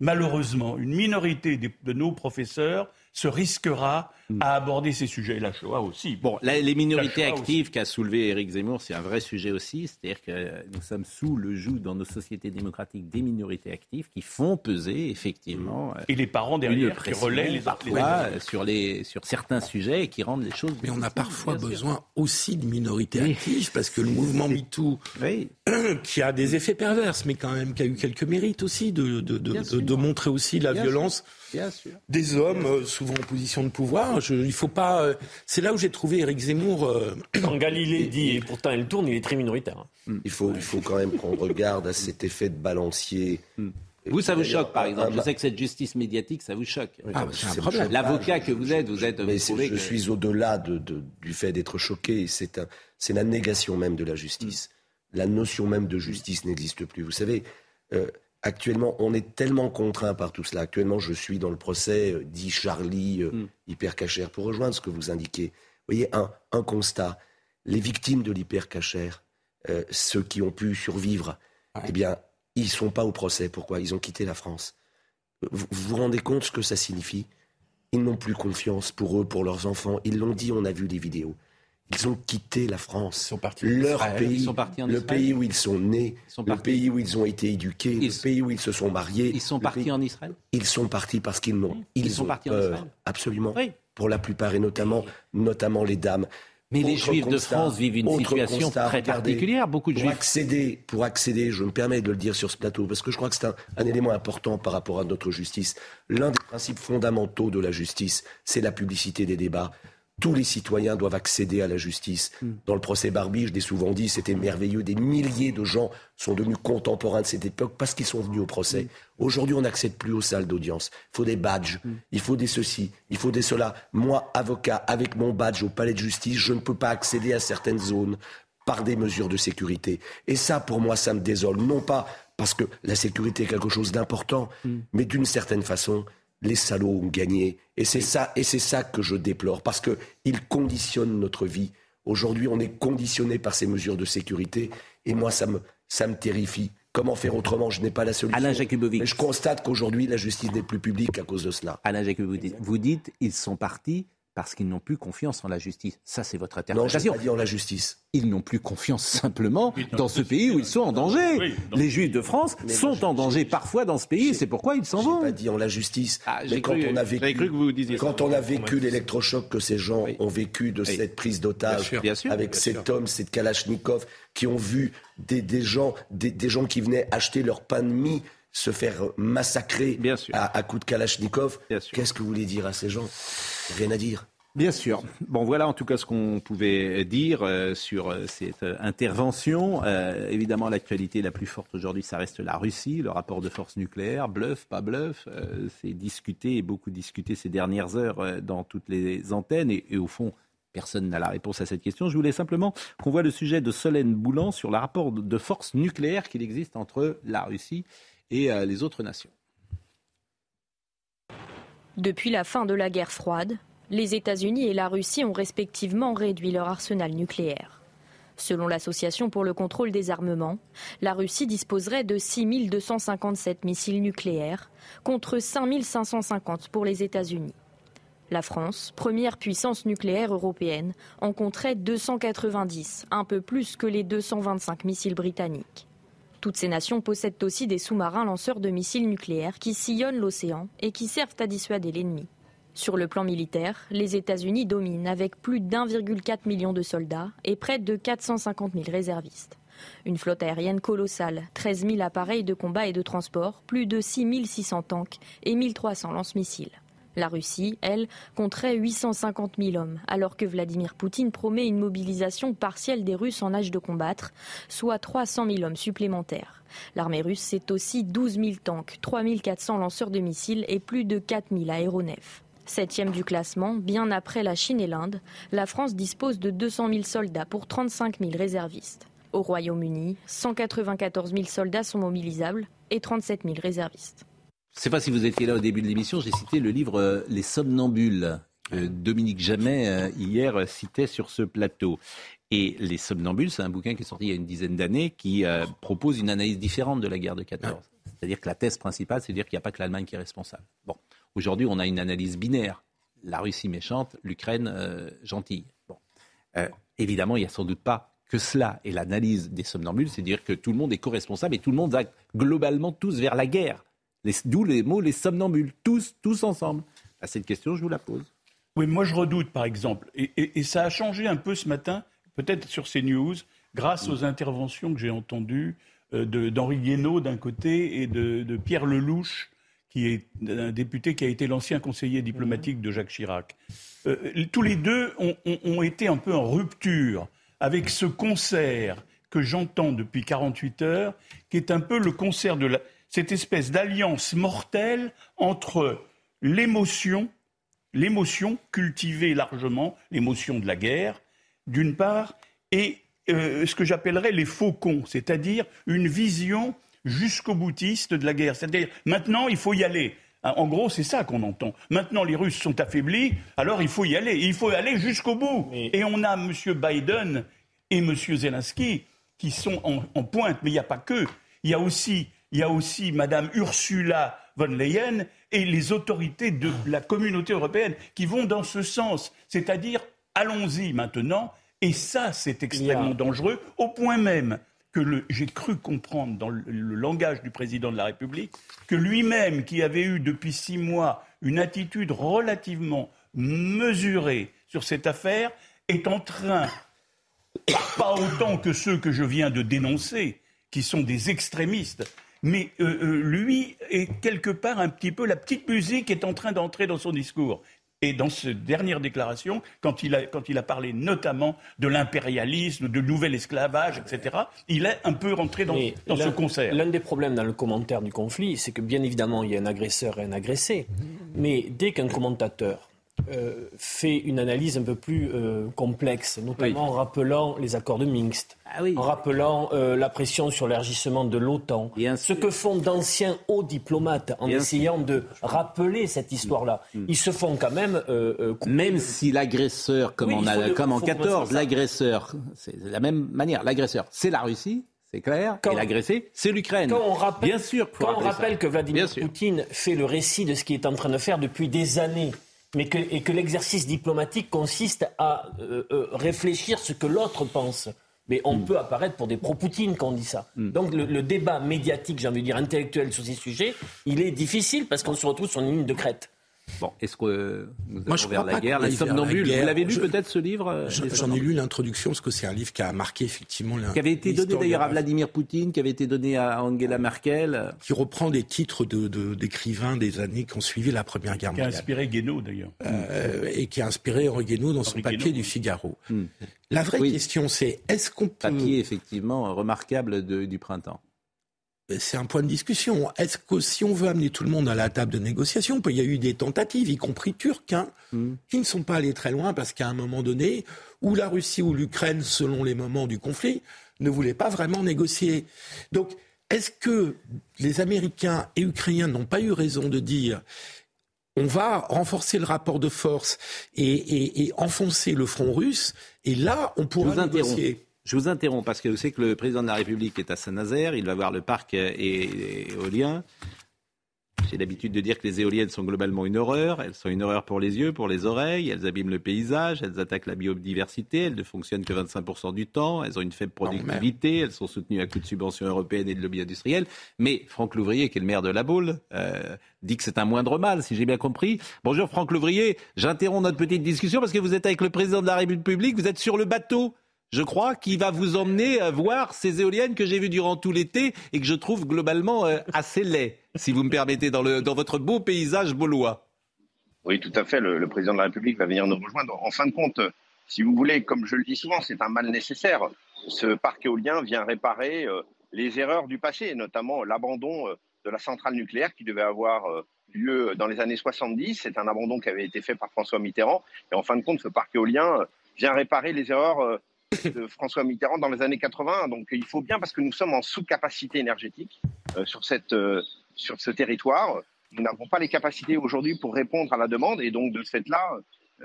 [SPEAKER 9] malheureusement, une minorité de nos professeurs se risquera hmm. à aborder ces sujets. La Shoah aussi.
[SPEAKER 1] Bon, les minorités actives qu'a soulevé Éric Zemmour, c'est un vrai sujet aussi. C'est-à-dire que nous sommes sous le joug dans nos sociétés démocratiques des minorités actives qui font peser effectivement.
[SPEAKER 9] Hmm. Et les parents derrière qui relaient les
[SPEAKER 1] parfois sur les sur certains sujets et qui rendent les choses.
[SPEAKER 6] Mais on a parfois besoin aussi de minorités actives parce que le mouvement MeToo, qui a des effets pervers, mais quand même qui a eu quelques mérites aussi de de, de, de, montrer aussi la violence des hommes, euh, souvent en position de pouvoir. il faut pas. Euh, c'est là où j'ai trouvé Éric Zemmour. Euh,
[SPEAKER 7] quand Galilée dit, et pourtant elle tourne, il est très minoritaire. Hein.
[SPEAKER 8] Hmm. Il, faut, il faut quand même qu'on regarde à cet effet de balancier.
[SPEAKER 1] Hmm. Vous, ça vous choque, par exemple. Je sais que cette justice médiatique, ça vous choque. Ah, c'est un problème. L'avocat que vous êtes, vous êtes.
[SPEAKER 8] Mais je suis au-delà de, du fait d'être choqué. C'est un, la négation même de la justice. Hmm. La notion même de justice n'existe plus. Vous savez, actuellement, on est tellement contraint par tout cela. Actuellement, je suis dans le procès euh, dit Charlie euh, mm. hypercachère pour rejoindre ce que vous indiquez. Vous voyez, un, constat. Les victimes de l'hypercachère, euh, ceux qui ont pu survivre, eh bien, ils ne sont pas au procès. Pourquoi? Ils ont quitté la France. Vous vous rendez compte ce que ça signifie? Ils n'ont plus confiance pour eux, pour leurs enfants. Ils l'ont dit, on a vu les vidéos. Ils ont quitté la France,
[SPEAKER 1] ils sont partis
[SPEAKER 8] leur pays,
[SPEAKER 1] ils sont partis
[SPEAKER 8] le pays où ils sont nés, le pays où ils ont été éduqués, le pays où ils se sont mariés.
[SPEAKER 1] Ils sont partis en Israël?
[SPEAKER 8] Ils sont partis parce qu'ils n'ont, ils, sont ont partis peur, en Israël? absolument, pour la plupart et notamment, notamment les dames.
[SPEAKER 1] Mais les Juifs de France vivent une situation très particulière. Beaucoup de
[SPEAKER 8] pour Accéder, pour accéder, je me permets de le dire sur ce plateau, parce que je crois que c'est un élément important par rapport à notre justice. L'un des principes fondamentaux de la justice, c'est la publicité des débats tous les citoyens doivent accéder à la justice. Hmm. Dans le procès Barbie, je l'ai souvent dit, c'était merveilleux. Des milliers de gens sont devenus contemporains de cette époque parce qu'ils sont venus au procès. Hmm. Aujourd'hui, on n'accède plus aux salles d'audience. Il faut des badges, hmm. il faut des ceci, il faut des cela. Moi, avocat, avec mon badge au palais de justice, je ne peux pas accéder à certaines zones par des mesures de sécurité. Et ça, pour moi, ça me désole. Non pas parce que la sécurité est quelque chose d'important, mais d'une certaine façon, les salauds ont gagné. Et c'est ça, et c'est ça que je déplore, parce qu'ils conditionnent notre vie. Aujourd'hui, on est conditionné par ces mesures de sécurité, et moi, ça me, ça me terrifie. Comment faire autrement? Je n'ai pas la solution.
[SPEAKER 1] Alain
[SPEAKER 8] Mais je constate qu'aujourd'hui, la justice n'est plus publique à cause de cela.
[SPEAKER 1] Alain Jacobovic, vous dites, ils sont partis parce qu'ils n'ont plus confiance en la justice. Ça, c'est votre interprétation.
[SPEAKER 8] Non, je pas dit en la justice.
[SPEAKER 1] Ils n'ont plus confiance simplement dans ce pays où ils sont en danger. les Juifs de France sont en danger parfois dans ce pays, c'est pourquoi ils s'en vont.
[SPEAKER 8] pas dit en la justice. Ah, mais quand on a vécu, cru que vous disiez quand on a vécu l'électrochoc que ces gens ont vécu de cette prise d'otage avec cet homme, cette Kalachnikov, qui ont vu des, gens, des, gens qui venaient acheter leur pain de mie se faire massacrer à, à coups de Kalachnikov. Qu'est-ce que vous voulez dire à ces gens? Rien à dire.
[SPEAKER 1] Bien sûr. Bon, voilà en tout cas ce qu'on pouvait dire euh, sur euh, cette euh, intervention. évidemment, l'actualité la plus forte aujourd'hui, ça reste la Russie, le rapport de force nucléaire, bluff, pas bluff. c'est discuté et beaucoup discuté ces dernières heures dans toutes les antennes et, et au fond, Personne n'a la réponse à cette question. Je voulais simplement qu'on voit le sujet de Solène Boulan sur le rapport de force nucléaire qu'il existe entre la Russie et les autres nations.
[SPEAKER 10] Depuis la fin de la guerre froide, les États-Unis et la Russie ont respectivement réduit leur arsenal nucléaire. Selon l'Association pour le contrôle des armements, la Russie disposerait de 6 257 missiles nucléaires contre 5 550 pour les États-Unis. La France, première puissance nucléaire européenne, en compterait 290, un peu plus que les 225 missiles britanniques. Toutes ces nations possèdent aussi des sous-marins lanceurs de missiles nucléaires qui sillonnent l'océan et qui servent à dissuader l'ennemi. Sur le plan militaire, les États-Unis dominent avec plus d'1,4 million de soldats et près de 450 000 réservistes. Une flotte aérienne colossale, 13 000 appareils de combat et de transport, plus de 6 600 tanks et 1 300 lance-missiles. La Russie, elle, compterait 850 000 hommes, alors que Vladimir Poutine promet une mobilisation partielle des Russes en âge de combattre, soit 300 000 hommes supplémentaires. L'armée russe, c'est aussi 12 000 tanks, 3 400 lanceurs de missiles et plus de 4 000 aéronefs. Septième du classement, bien après la Chine et l'Inde, la France dispose de 200 000 soldats pour 35 000 réservistes. Au Royaume-Uni, 194 000 soldats sont mobilisables et 37 000 réservistes.
[SPEAKER 1] Je ne sais pas si vous étiez là au début de l'émission, j'ai cité le livre euh, Les Somnambules que Dominique Jamais, euh, hier, citait sur ce plateau. Et Les Somnambules, c'est un bouquin qui est sorti il y a une dizaine d'années qui euh, propose une analyse différente de la guerre de 14. C'est-à-dire que la thèse principale, c'est de dire qu'il n'y a pas que l'Allemagne qui est responsable. Bon, aujourd'hui, on a une analyse binaire. La Russie méchante, l'Ukraine gentille. Bon. évidemment, il n'y a sans doute pas que cela. Et l'analyse des somnambules, c'est dire que tout le monde est co-responsable et tout le monde va globalement tous vers la guerre. D'où les mots les somnambules, tous, tous ensemble. À cette question, je vous la pose.
[SPEAKER 9] Oui, moi je redoute par exemple, et, ça a changé un peu ce matin, peut-être sur ces news, grâce aux interventions que j'ai entendues euh, d'Henri Guénaud d'un côté et de, Pierre Lelouch, qui est un député qui a été l'ancien conseiller diplomatique de Jacques Chirac. Euh, tous les deux ont, été un peu en rupture avec ce concert que j'entends depuis 48 heures, qui est un peu le concert de cette espèce d'alliance mortelle entre l'émotion, l'émotion cultivée largement, l'émotion de la guerre, d'une part, et euh, ce que j'appellerais les faucons, c'est-à-dire une vision jusqu'au boutiste de la guerre. C'est-à-dire, maintenant, il faut y aller. En gros, c'est ça qu'on entend. Maintenant, les Russes sont affaiblis, alors il faut y aller. il faut aller jusqu'au bout. Et on a M. Biden et M. Zelensky qui sont en, pointe, mais il n'y a pas que. Il y a aussi, il y a aussi Mme Ursula von Leyen et les autorités de la communauté européenne qui vont dans ce sens. C'est-à-dire, allons-y maintenant. Et ça, c'est extrêmement dangereux, au point même que j'ai cru comprendre dans le, langage du président de la République que lui-même, qui avait eu depuis six mois une attitude relativement mesurée sur cette affaire, est en train, pas autant que ceux que je viens de dénoncer, qui sont des extrémistes, mais euh, euh, lui est quelque part un petit peu la petite musique est en train d'entrer dans son discours. Et dans cette dernière déclaration, quand il a, quand il a parlé notamment de l'impérialisme, de nouvel esclavage, etc., il est un peu rentré dans, dans ce concert.
[SPEAKER 7] L'un des problèmes dans le commentaire du conflit, c'est que bien évidemment, il y a un agresseur et un agressé. Mais dès qu'un commentateur euh, fait une analyse un peu plus euh, complexe, notamment en rappelant les accords de Minsk, ah en rappelant euh, la pression sur l'élargissement de l'OTAN, ce que font d'anciens hauts diplomates en essayant de rappeler cette histoire-là. Mm. Mm. Ils se font quand même...
[SPEAKER 1] même si l'agresseur, comme, comme en 14, l'agresseur, c'est de la même manière, l'agresseur, c'est la Russie, c'est clair. et l'agressé, c'est l'Ukraine. Bien sûr.
[SPEAKER 7] Quand on rappelle que Vladimir Poutine fait le récit de ce qu'il est en train de faire depuis des années mais que, et que l'exercice diplomatique consiste à euh, euh, réfléchir ce que l'autre pense. Mais on hmm. peut apparaître pour des pro-Poutine quand on dit ça. Hmm. Donc le, débat médiatique, j'ai envie de dire intellectuel sur ces sujets, il est difficile parce qu'on se retrouve sur une ligne de crête.
[SPEAKER 1] Bon, est-ce que nous Moi, je vers la guerre, la somnambule Vous l'avez lu peut-être ce livre euh,
[SPEAKER 6] J'en ai lu l'introduction parce que c'est un livre qui a marqué effectivement.
[SPEAKER 1] Qui avait été donné d'ailleurs à Vladimir Poutine, qui avait été donné à Angela Merkel.
[SPEAKER 6] Qui reprend des titres d'écrivains de, des années qui ont suivi la Première Guerre mondiale.
[SPEAKER 9] Qui a inspiré Guénaud d'ailleurs.
[SPEAKER 6] Euh, et qui a inspiré Henri Guénaud dans son papier du Figaro. Hmm. La vraie question c'est est-ce qu'on peut.
[SPEAKER 1] Papier effectivement remarquable du printemps
[SPEAKER 6] c'est un point de discussion. Est-ce que si on veut amener tout le monde à la table de négociation, il y a eu des tentatives, y compris turques, hein, hmm. qui ne sont pas allées très loin parce qu'à un moment donné, où la Russie ou l'Ukraine, selon les moments du conflit, ne voulaient pas vraiment négocier. Donc, est-ce que les Américains et Ukrainiens n'ont pas eu raison de dire on va renforcer le rapport de force et, enfoncer le front russe, et là, on pourra négocier?
[SPEAKER 1] Je vous interromps parce que vous savez que le président de la République est à Saint-Nazaire, il va voir le parc éolien. J'ai l'habitude de dire que les éoliennes sont globalement une horreur. Elles sont une horreur pour les yeux, pour les oreilles. Elles abîment le paysage. Elles attaquent la biodiversité. Elles ne fonctionnent que 25% du temps. Elles ont une faible productivité. Elles sont soutenues à coups de subventions européennes et de lobby industriel. Mais Franck Louvrier, qui est le maire de La Baule, euh, dit que c'est un moindre mal, si j'ai bien compris. Bonjour Franck Louvrier. J'interromps notre petite discussion parce que vous êtes avec le président de la République. Vous êtes sur le bateau je crois, qui va vous emmener à voir ces éoliennes que j'ai vues durant tout l'été et que je trouve globalement euh, assez laid, si vous me permettez, dans, votre beau paysage baulois.
[SPEAKER 11] Oui, tout à fait. Le, président de la République va venir nous rejoindre. En fin de compte, si vous voulez, comme je le dis souvent, c'est un mal nécessaire. Ce parc éolien vient réparer euh, les erreurs du passé, notamment l'abandon euh, de la centrale nucléaire qui devait avoir lieu dans les années 70. C'est un abandon qui avait été fait par François Mitterrand. Et en fin de compte, ce parc éolien vient réparer les erreurs de François Mitterrand dans les années 80. Donc il faut bien, parce que nous sommes en sous-capacité énergétique sur, cette, sur ce territoire. Nous n'avons pas les capacités aujourd'hui pour répondre à la demande. Et donc de ce fait-là,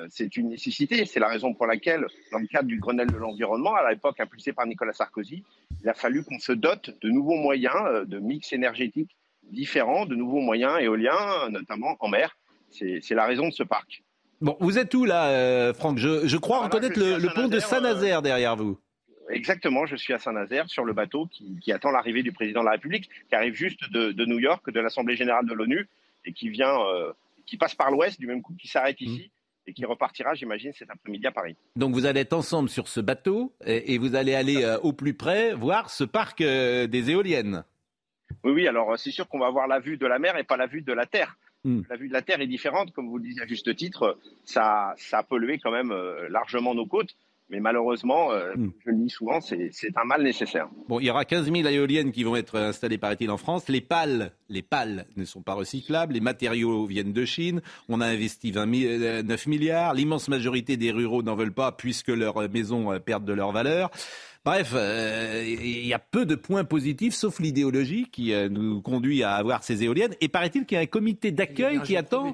[SPEAKER 11] c'est une nécessité. C'est la raison pour laquelle, dans le cadre du Grenelle de l'environnement, à l'époque impulsé par Nicolas Sarkozy, il a fallu qu'on se dote de nouveaux moyens de mix énergétique différents, de nouveaux moyens éoliens, notamment en mer. C'est la raison de ce parc.
[SPEAKER 1] Bon, vous êtes où là, euh, Franck? Je, crois reconnaître le, pont de Saint-Nazaire derrière vous.
[SPEAKER 11] Exactement, je suis à Saint-Nazaire sur le bateau qui, attend l'arrivée du président de la République, qui arrive juste de, New York, de l'Assemblée générale de l'ONU, et qui vient, euh, qui passe par l'Ouest du même coup, qui s'arrête ici. Mmh. Et qui repartira, j'imagine, cet après-midi à Paris.
[SPEAKER 1] Donc vous allez être ensemble sur ce bateau et, vous allez aller euh, au plus près voir ce parc des éoliennes.
[SPEAKER 11] Oui, oui, alors c'est sûr qu'on va avoir la vue de la mer et pas la vue de la terre. Hmm. La vue de la Terre est différente, comme vous le disiez à juste titre. Ça, ça a pollué quand même euh, largement nos côtes. Mais malheureusement, euh, hmm. je le dis souvent, c'est un mal nécessaire.
[SPEAKER 1] Bon, il y aura 15 000 éoliennes qui vont être installées, paraît-il, en France. Les pales, les pales ne sont pas recyclables. Les matériaux viennent de Chine. On a investi 9 euh, milliards. L'immense majorité des ruraux n'en veulent pas puisque leurs maisons perdent de leur valeur. Bref, euh, il y a peu de points positifs, sauf l'idéologie qui euh, nous conduit à avoir ces éoliennes. Et paraît-il qu'il y a un comité d'accueil qui attend.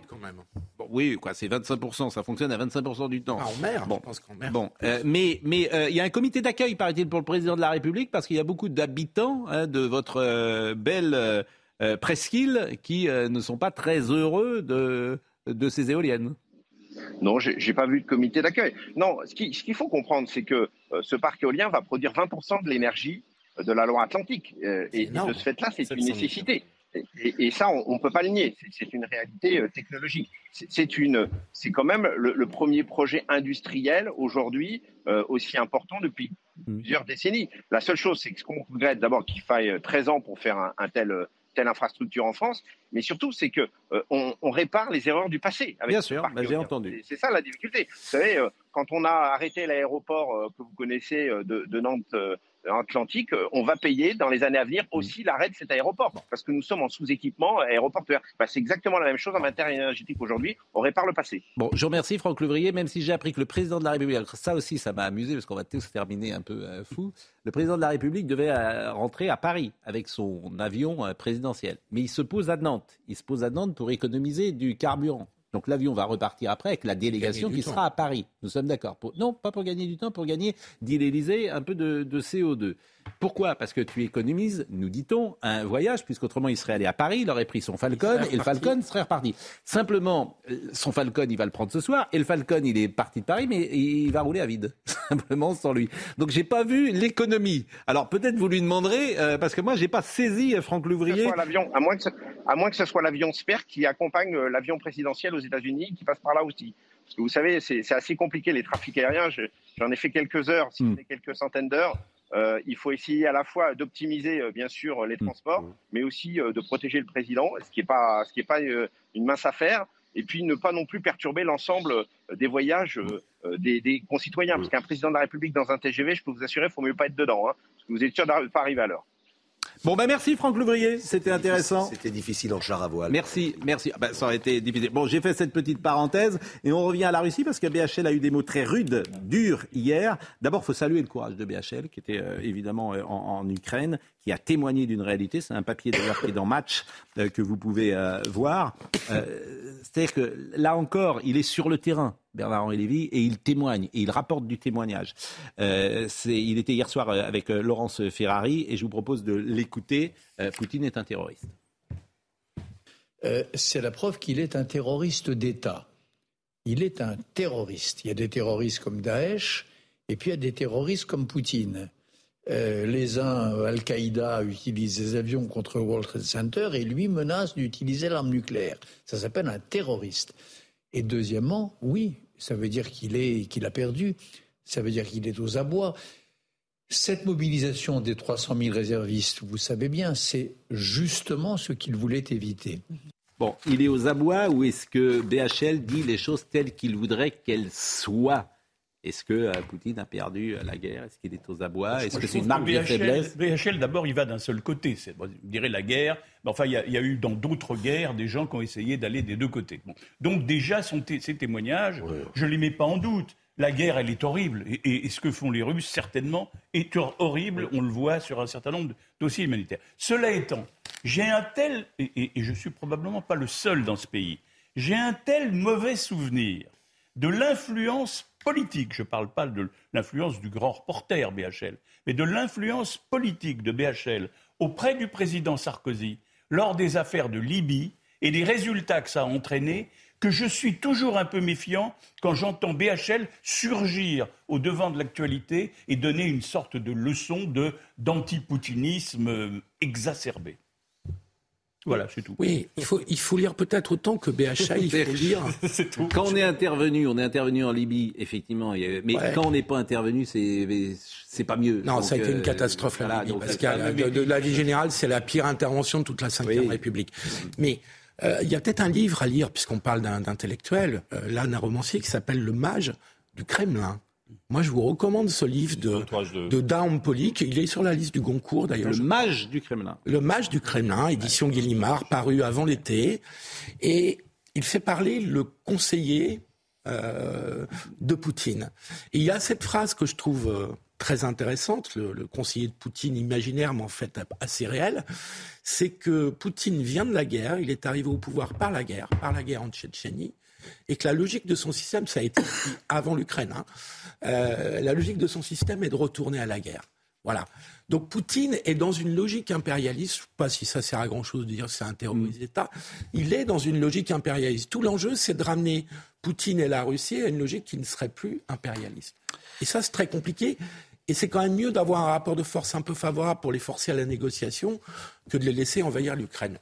[SPEAKER 1] oui, quoi, c'est 25%, ça fonctionne à 25% du temps.
[SPEAKER 6] Ah, en mer, bon. je pense qu'en mer.
[SPEAKER 1] Bon, euh, mais mais il y a un comité d'accueil, paraît-il, pour le président de la République, parce qu'il y a beaucoup d'habitants hein, de votre belle presqu'île qui ne sont pas très heureux de, de ces éoliennes.
[SPEAKER 11] Non, j'ai n'ai pas vu de comité d'accueil. Non, ce qu'il faut comprendre, c'est que euh, ce parc éolien va produire 20% de l'énergie euh, de la Loire-Atlantique. Euh, et, de ce fait-là, c'est une nécessité. Et, ça, on ne peut pas le nier. C'est une réalité technologique. C'est quand même le, premier projet industriel aujourd'hui aussi important depuis mmh. plusieurs décennies. La seule chose, c'est que ce qu'on regrette d'abord qu'il faille 13 ans pour faire un tel telle infrastructure en France, mais surtout c'est que euh, on, répare les erreurs du passé.
[SPEAKER 1] Bien sûr, bah, j'ai entendu.
[SPEAKER 11] C'est ça la difficulté. Vous savez, euh, quand on a arrêté l'aéroport euh, que vous connaissez de, Nantes Atlantique, on va payer dans les années à venir mm. aussi l'arrêt de cet aéroport, parce que nous sommes en sous-équipement aéroportuaire. Bah, c'est exactement la même chose en matière énergétique aujourd'hui. On répare le passé.
[SPEAKER 1] Bon, je remercie Franck Louvrier, même si j'ai appris que le président de la République, ça aussi, ça m'a amusé parce qu'on va tous terminer un peu fou. Le président de la République devait euh, rentrer à Paris avec son avion euh, présidentiel. Mais il se pose à Nantes. Il se pose à Nantes pour économiser du carburant. Donc l'avion va repartir après avec la délégation qui sera à Paris. Nous sommes d'accord. Non, pas pour gagner du temps, pour gagner, dit l'Élysée, un peu de, de CO2. Pourquoi? Parce que tu économises, nous dit-on, un voyage, puisqu'autrement il serait allé à Paris, il aurait pris son Falcon et le Falcon serait reparti. Simplement, euh, son Falcon, il va le prendre ce soir et le Falcon, il est parti de Paris, mais il va rouler à vide, simplement sans lui. Donc j'ai pas vu l'économie. Alors peut-être vous lui demanderez, euh, parce que moi j'ai pas saisi euh, Franck Louvrier.
[SPEAKER 11] À moins, que ce, à moins que ce soit l'avion Sper qui accompagne l'avion présidentiel aux États-Unis, qui passe par là aussi. Parce que vous savez, c'est assez compliqué les trafics aériens. J'en ai fait quelques heures, si hmm. quelques centaines d'heures. Euh, il faut essayer à la fois d'optimiser, euh, bien sûr, les mmh. transports, mmh. mais aussi euh, de protéger le président, ce qui n'est pas, ce qui est pas une mince affaire. Et puis ne pas non plus perturber l'ensemble des voyages des, concitoyens. Parce qu'un président de la République dans un TGV, je peux vous assurer, il faut mieux pas être dedans. Hein, parce que vous êtes sûr de pas arriver à l'heure.
[SPEAKER 1] Bon, ben merci Franck Louvrier, c'était intéressant.
[SPEAKER 8] C'était difficile en char à voile.
[SPEAKER 1] Merci, merci. Ah ben, ça aurait été difficile. Bon, j'ai fait cette petite parenthèse et on revient à la Russie parce que BHL a eu des mots très rudes, durs hier. D'abord, il faut saluer le courage de BHL qui était euh, évidemment euh, en, Ukraine, qui a témoigné d'une réalité. C'est un papier d'ailleurs qui est dans Match euh, que vous pouvez voir. C'est-à-dire que là encore, il est sur le terrain. Bernard-Henri Lévy, et il témoigne, et il rapporte du témoignage. Euh, il était hier soir euh, avec euh, Laurence Ferrari, et je vous propose de l'écouter. Poutine est un terroriste.
[SPEAKER 12] c'est la preuve qu'il est un terroriste d'État. Il est un terroriste. Il y a des terroristes comme Daesh, et puis il y a des terroristes comme Poutine. Les uns, Al-Qaïda, utilisent des avions contre World Trade Center et lui menace d'utiliser l'arme nucléaire. Ça s'appelle un terroriste. Et deuxièmement, oui, ça veut dire qu'il est qu'il a perdu, ça veut dire qu'il est aux abois. Cette mobilisation des 300 000 réservistes, vous savez bien, c'est justement ce qu'il voulait éviter.
[SPEAKER 1] Bon, il est aux abois ou est-ce que BHL dit les choses telles qu'il voudrait qu'elles soient? Est-ce que euh, Poutine a perdu euh, la guerre? Est-ce qu'il est aux abois? Est-ce que c'est une marque de faiblesse?
[SPEAKER 9] BHL, d'abord, il va d'un seul côté. C'est, vous direz la guerre. Mais enfin, il y, a, eu dans d'autres guerres des gens qui ont essayé d'aller des deux côtés. Donc déjà, ces témoignages, je ne les mets pas en doute. La guerre, elle est horrible. Et, ce que font les Russes, certainement, est horrible. On le voit sur un certain nombre de dossiers humanitaires. Cela étant, j'ai un tel, et, et je suis probablement pas le seul dans ce pays, j'ai un tel mauvais souvenir de l'influence politique, je ne parle pas de l'influence du grand reporter BHL, mais de l'influence politique de BHL auprès du président Sarkozy lors des affaires de Libye et des résultats que ça a entraîné, que je suis toujours un peu méfiant quand j'entends BHL surgir au devant de l'actualité et donner une sorte de leçon d'antipoutinisme exacerbé. Voilà, c'est tout.
[SPEAKER 6] Oui, il faut, il faut lire peut-être autant que BHA, il faut lire.
[SPEAKER 1] Quand on est intervenu, on est intervenu en Libye, effectivement. Mais quand on n'est pas intervenu, c'est, c'est pas mieux.
[SPEAKER 6] Non, ça a été une euh, catastrophe la Libye. parce que de, la vie générale, c'est la pire intervention de toute la Ve République. Mais euh, il y a peut-être un livre à lire, puisqu'on parle d'intellectuel, euh, là, d'un romancier qui s'appelle Le Mage du Kremlin. Moi, je vous recommande ce livre de, de Daum Polik. Il est sur la liste du Goncourt, d'ailleurs.
[SPEAKER 1] Le Mage du Kremlin.
[SPEAKER 6] Le Mage du Kremlin, édition Guillimard, paru avant l'été. Et il fait parler le conseiller euh, de Poutine. Et il y a cette phrase que je trouve euh, très intéressante, le, le, conseiller de Poutine imaginaire, mais en fait assez réel, c'est que Poutine vient de la guerre, il est arrivé au pouvoir par la guerre, par la guerre en Tchétchénie, et que la logique de son système, ça a été avant l'Ukraine, hein, euh, la logique de son système est de retourner à la guerre. Voilà. Donc Poutine est dans une logique impérialiste. Je ne sais pas si ça sert à grand chose de dire que c'est un terroriste d'État. Il est dans une logique impérialiste. Tout l'enjeu, c'est de ramener Poutine et la Russie à une logique qui ne serait plus impérialiste. Et ça, c'est très compliqué. Et c'est quand même mieux d'avoir un rapport de force un peu favorable pour les forcer à la négociation que de les laisser envahir l'Ukraine.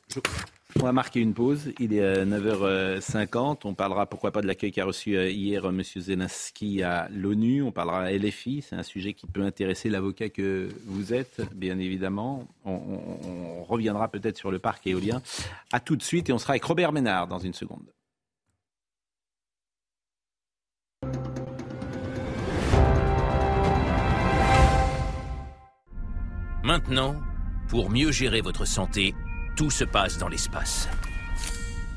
[SPEAKER 1] On va marquer une pause. Il est 9h50. On parlera pourquoi pas de l'accueil qu'a reçu euh, hier euh, M. Zelensky à l'ONU. On parlera LFI. C'est un sujet qui peut intéresser l'avocat que vous êtes, bien évidemment. On, reviendra peut-être sur le parc éolien. À tout de suite et on sera avec Robert Ménard dans une seconde.
[SPEAKER 13] Maintenant, pour mieux gérer votre santé, tout se passe dans l'espace.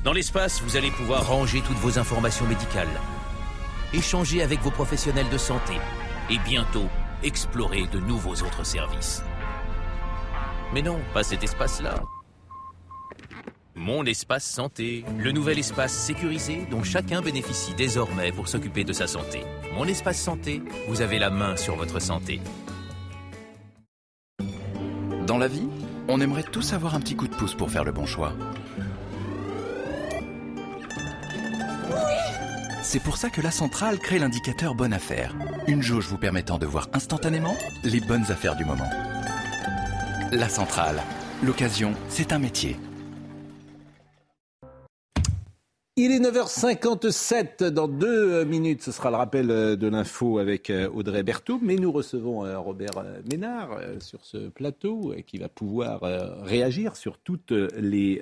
[SPEAKER 13] Dans l'espace, vous allez pouvoir ranger toutes vos informations médicales, échanger avec vos professionnels de santé et bientôt explorer de nouveaux autres services. Mais non, pas cet espace-là. Mon espace santé, le nouvel espace sécurisé dont chacun bénéficie désormais pour s'occuper de sa santé. Mon espace santé, vous avez la main sur votre santé.
[SPEAKER 14] Dans la vie, on aimerait tous avoir un petit coup de pouce pour faire le bon choix. C'est pour ça que la centrale crée l'indicateur Bonne Affaire, une jauge vous permettant de voir instantanément les bonnes affaires du moment. La centrale, l'occasion, c'est un métier.
[SPEAKER 1] Il est 9h57. Dans deux minutes, ce sera le rappel euh, de l'info avec euh, Audrey Berthaud. Mais nous recevons euh, Robert Ménard sur ce plateau qui va pouvoir réagir sur toutes les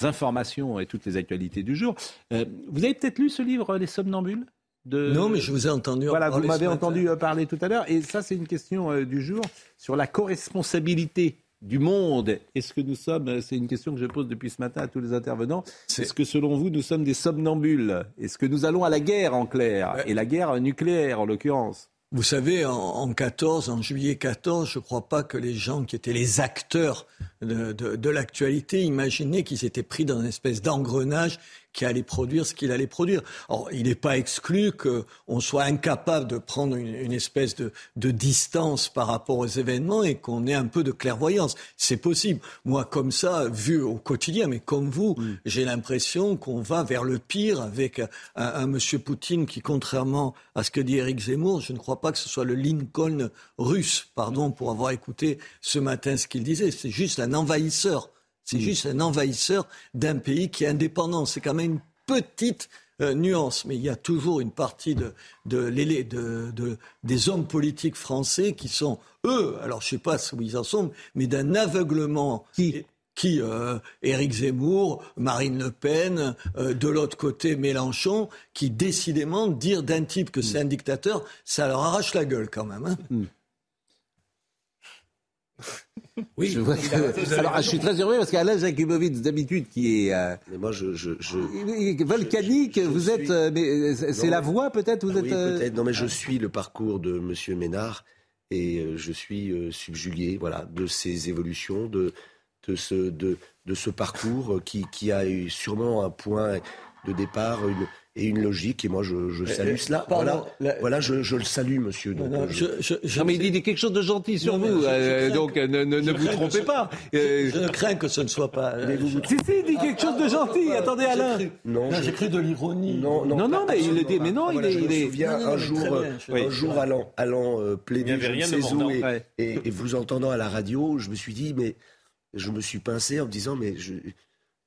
[SPEAKER 1] informations et toutes les actualités du jour. Vous avez peut-être lu ce livre, Les Somnambules
[SPEAKER 15] de... Non, mais je vous ai entendu.
[SPEAKER 1] Voilà, vous m'avez entendu parler tout à l'heure. Et ça, c'est une question du jour sur la co-responsabilité du monde. Est-ce que nous sommes, c'est une question que je pose depuis ce matin à tous les intervenants, est-ce que selon vous, nous sommes des somnambules? Est-ce que nous allons à la guerre en clair? Et la guerre nucléaire en l'occurrence.
[SPEAKER 15] Vous savez, en, 14, en juillet 14, je ne crois pas que les gens qui étaient les acteurs de, de l'actualité imaginaient qu'ils étaient pris dans une espèce d'engrenage qui allait produire ce qu'il allait produire. Or, il n'est pas exclu qu'on soit incapable de prendre une, espèce de, de, distance par rapport aux événements et qu'on ait un peu de clairvoyance. C'est possible. Moi, comme ça, vu au quotidien, mais comme vous, j'ai l'impression qu'on va vers le pire avec un, un, monsieur Poutine qui, contrairement à ce que dit Eric Zemmour, je ne crois pas que ce soit le Lincoln russe, pardon pour avoir écouté ce matin ce qu'il disait. C'est juste un envahisseur. C'est juste un envahisseur d'un pays qui est indépendant. C'est quand même une petite euh, nuance, mais il y a toujours une partie de, des hommes politiques français qui sont, eux, alors je ne sais pas où ils en sont, mais d'un aveuglement. Qui? qui euh, Éric Zemmour, Marine Le Pen, euh, de l'autre côté Mélenchon, qui décidément dire d'un type que c'est un dictateur, ça leur arrache la gueule quand même. Hein. Hmm.
[SPEAKER 1] Oui, je, Alors, je suis très heureux parce qu'Alain Jakubowicz, d'habitude, qui est. Euh,
[SPEAKER 8] mais moi, je. je, je...
[SPEAKER 1] Volcanique, vous êtes. Euh, mais c'est la voix, peut-être vous
[SPEAKER 8] ah
[SPEAKER 1] êtes,
[SPEAKER 8] Oui, peut-être. Non, mais je suis le parcours de M. Ménard et je suis subjugué voilà, de ces évolutions, de, de, ce, de, de ce parcours qui, qui a eu sûrement un point de départ, une, et une logique. Et moi, je, je salue cela. voilà, voilà je, je, le salue, monsieur. Donc,
[SPEAKER 1] non, je, je, mais il dit quelque chose de gentil sur vous. Euh, donc, ne, ne, vous trompez pas.
[SPEAKER 12] Euh, je, crains que ce ne soit pas.
[SPEAKER 1] Mais vous, si, si, il dit quelque chose de gentil. Attendez, Alain.
[SPEAKER 12] Non, j'ai cru de l'ironie.
[SPEAKER 1] Non, non, non, non mais il dit, mais non, il est.
[SPEAKER 8] Je me souviens un jour, un jour allant, allant plaider je ne sais où et vous entendant à la radio, je me suis dit, mais je me suis pincé en me disant, mais je,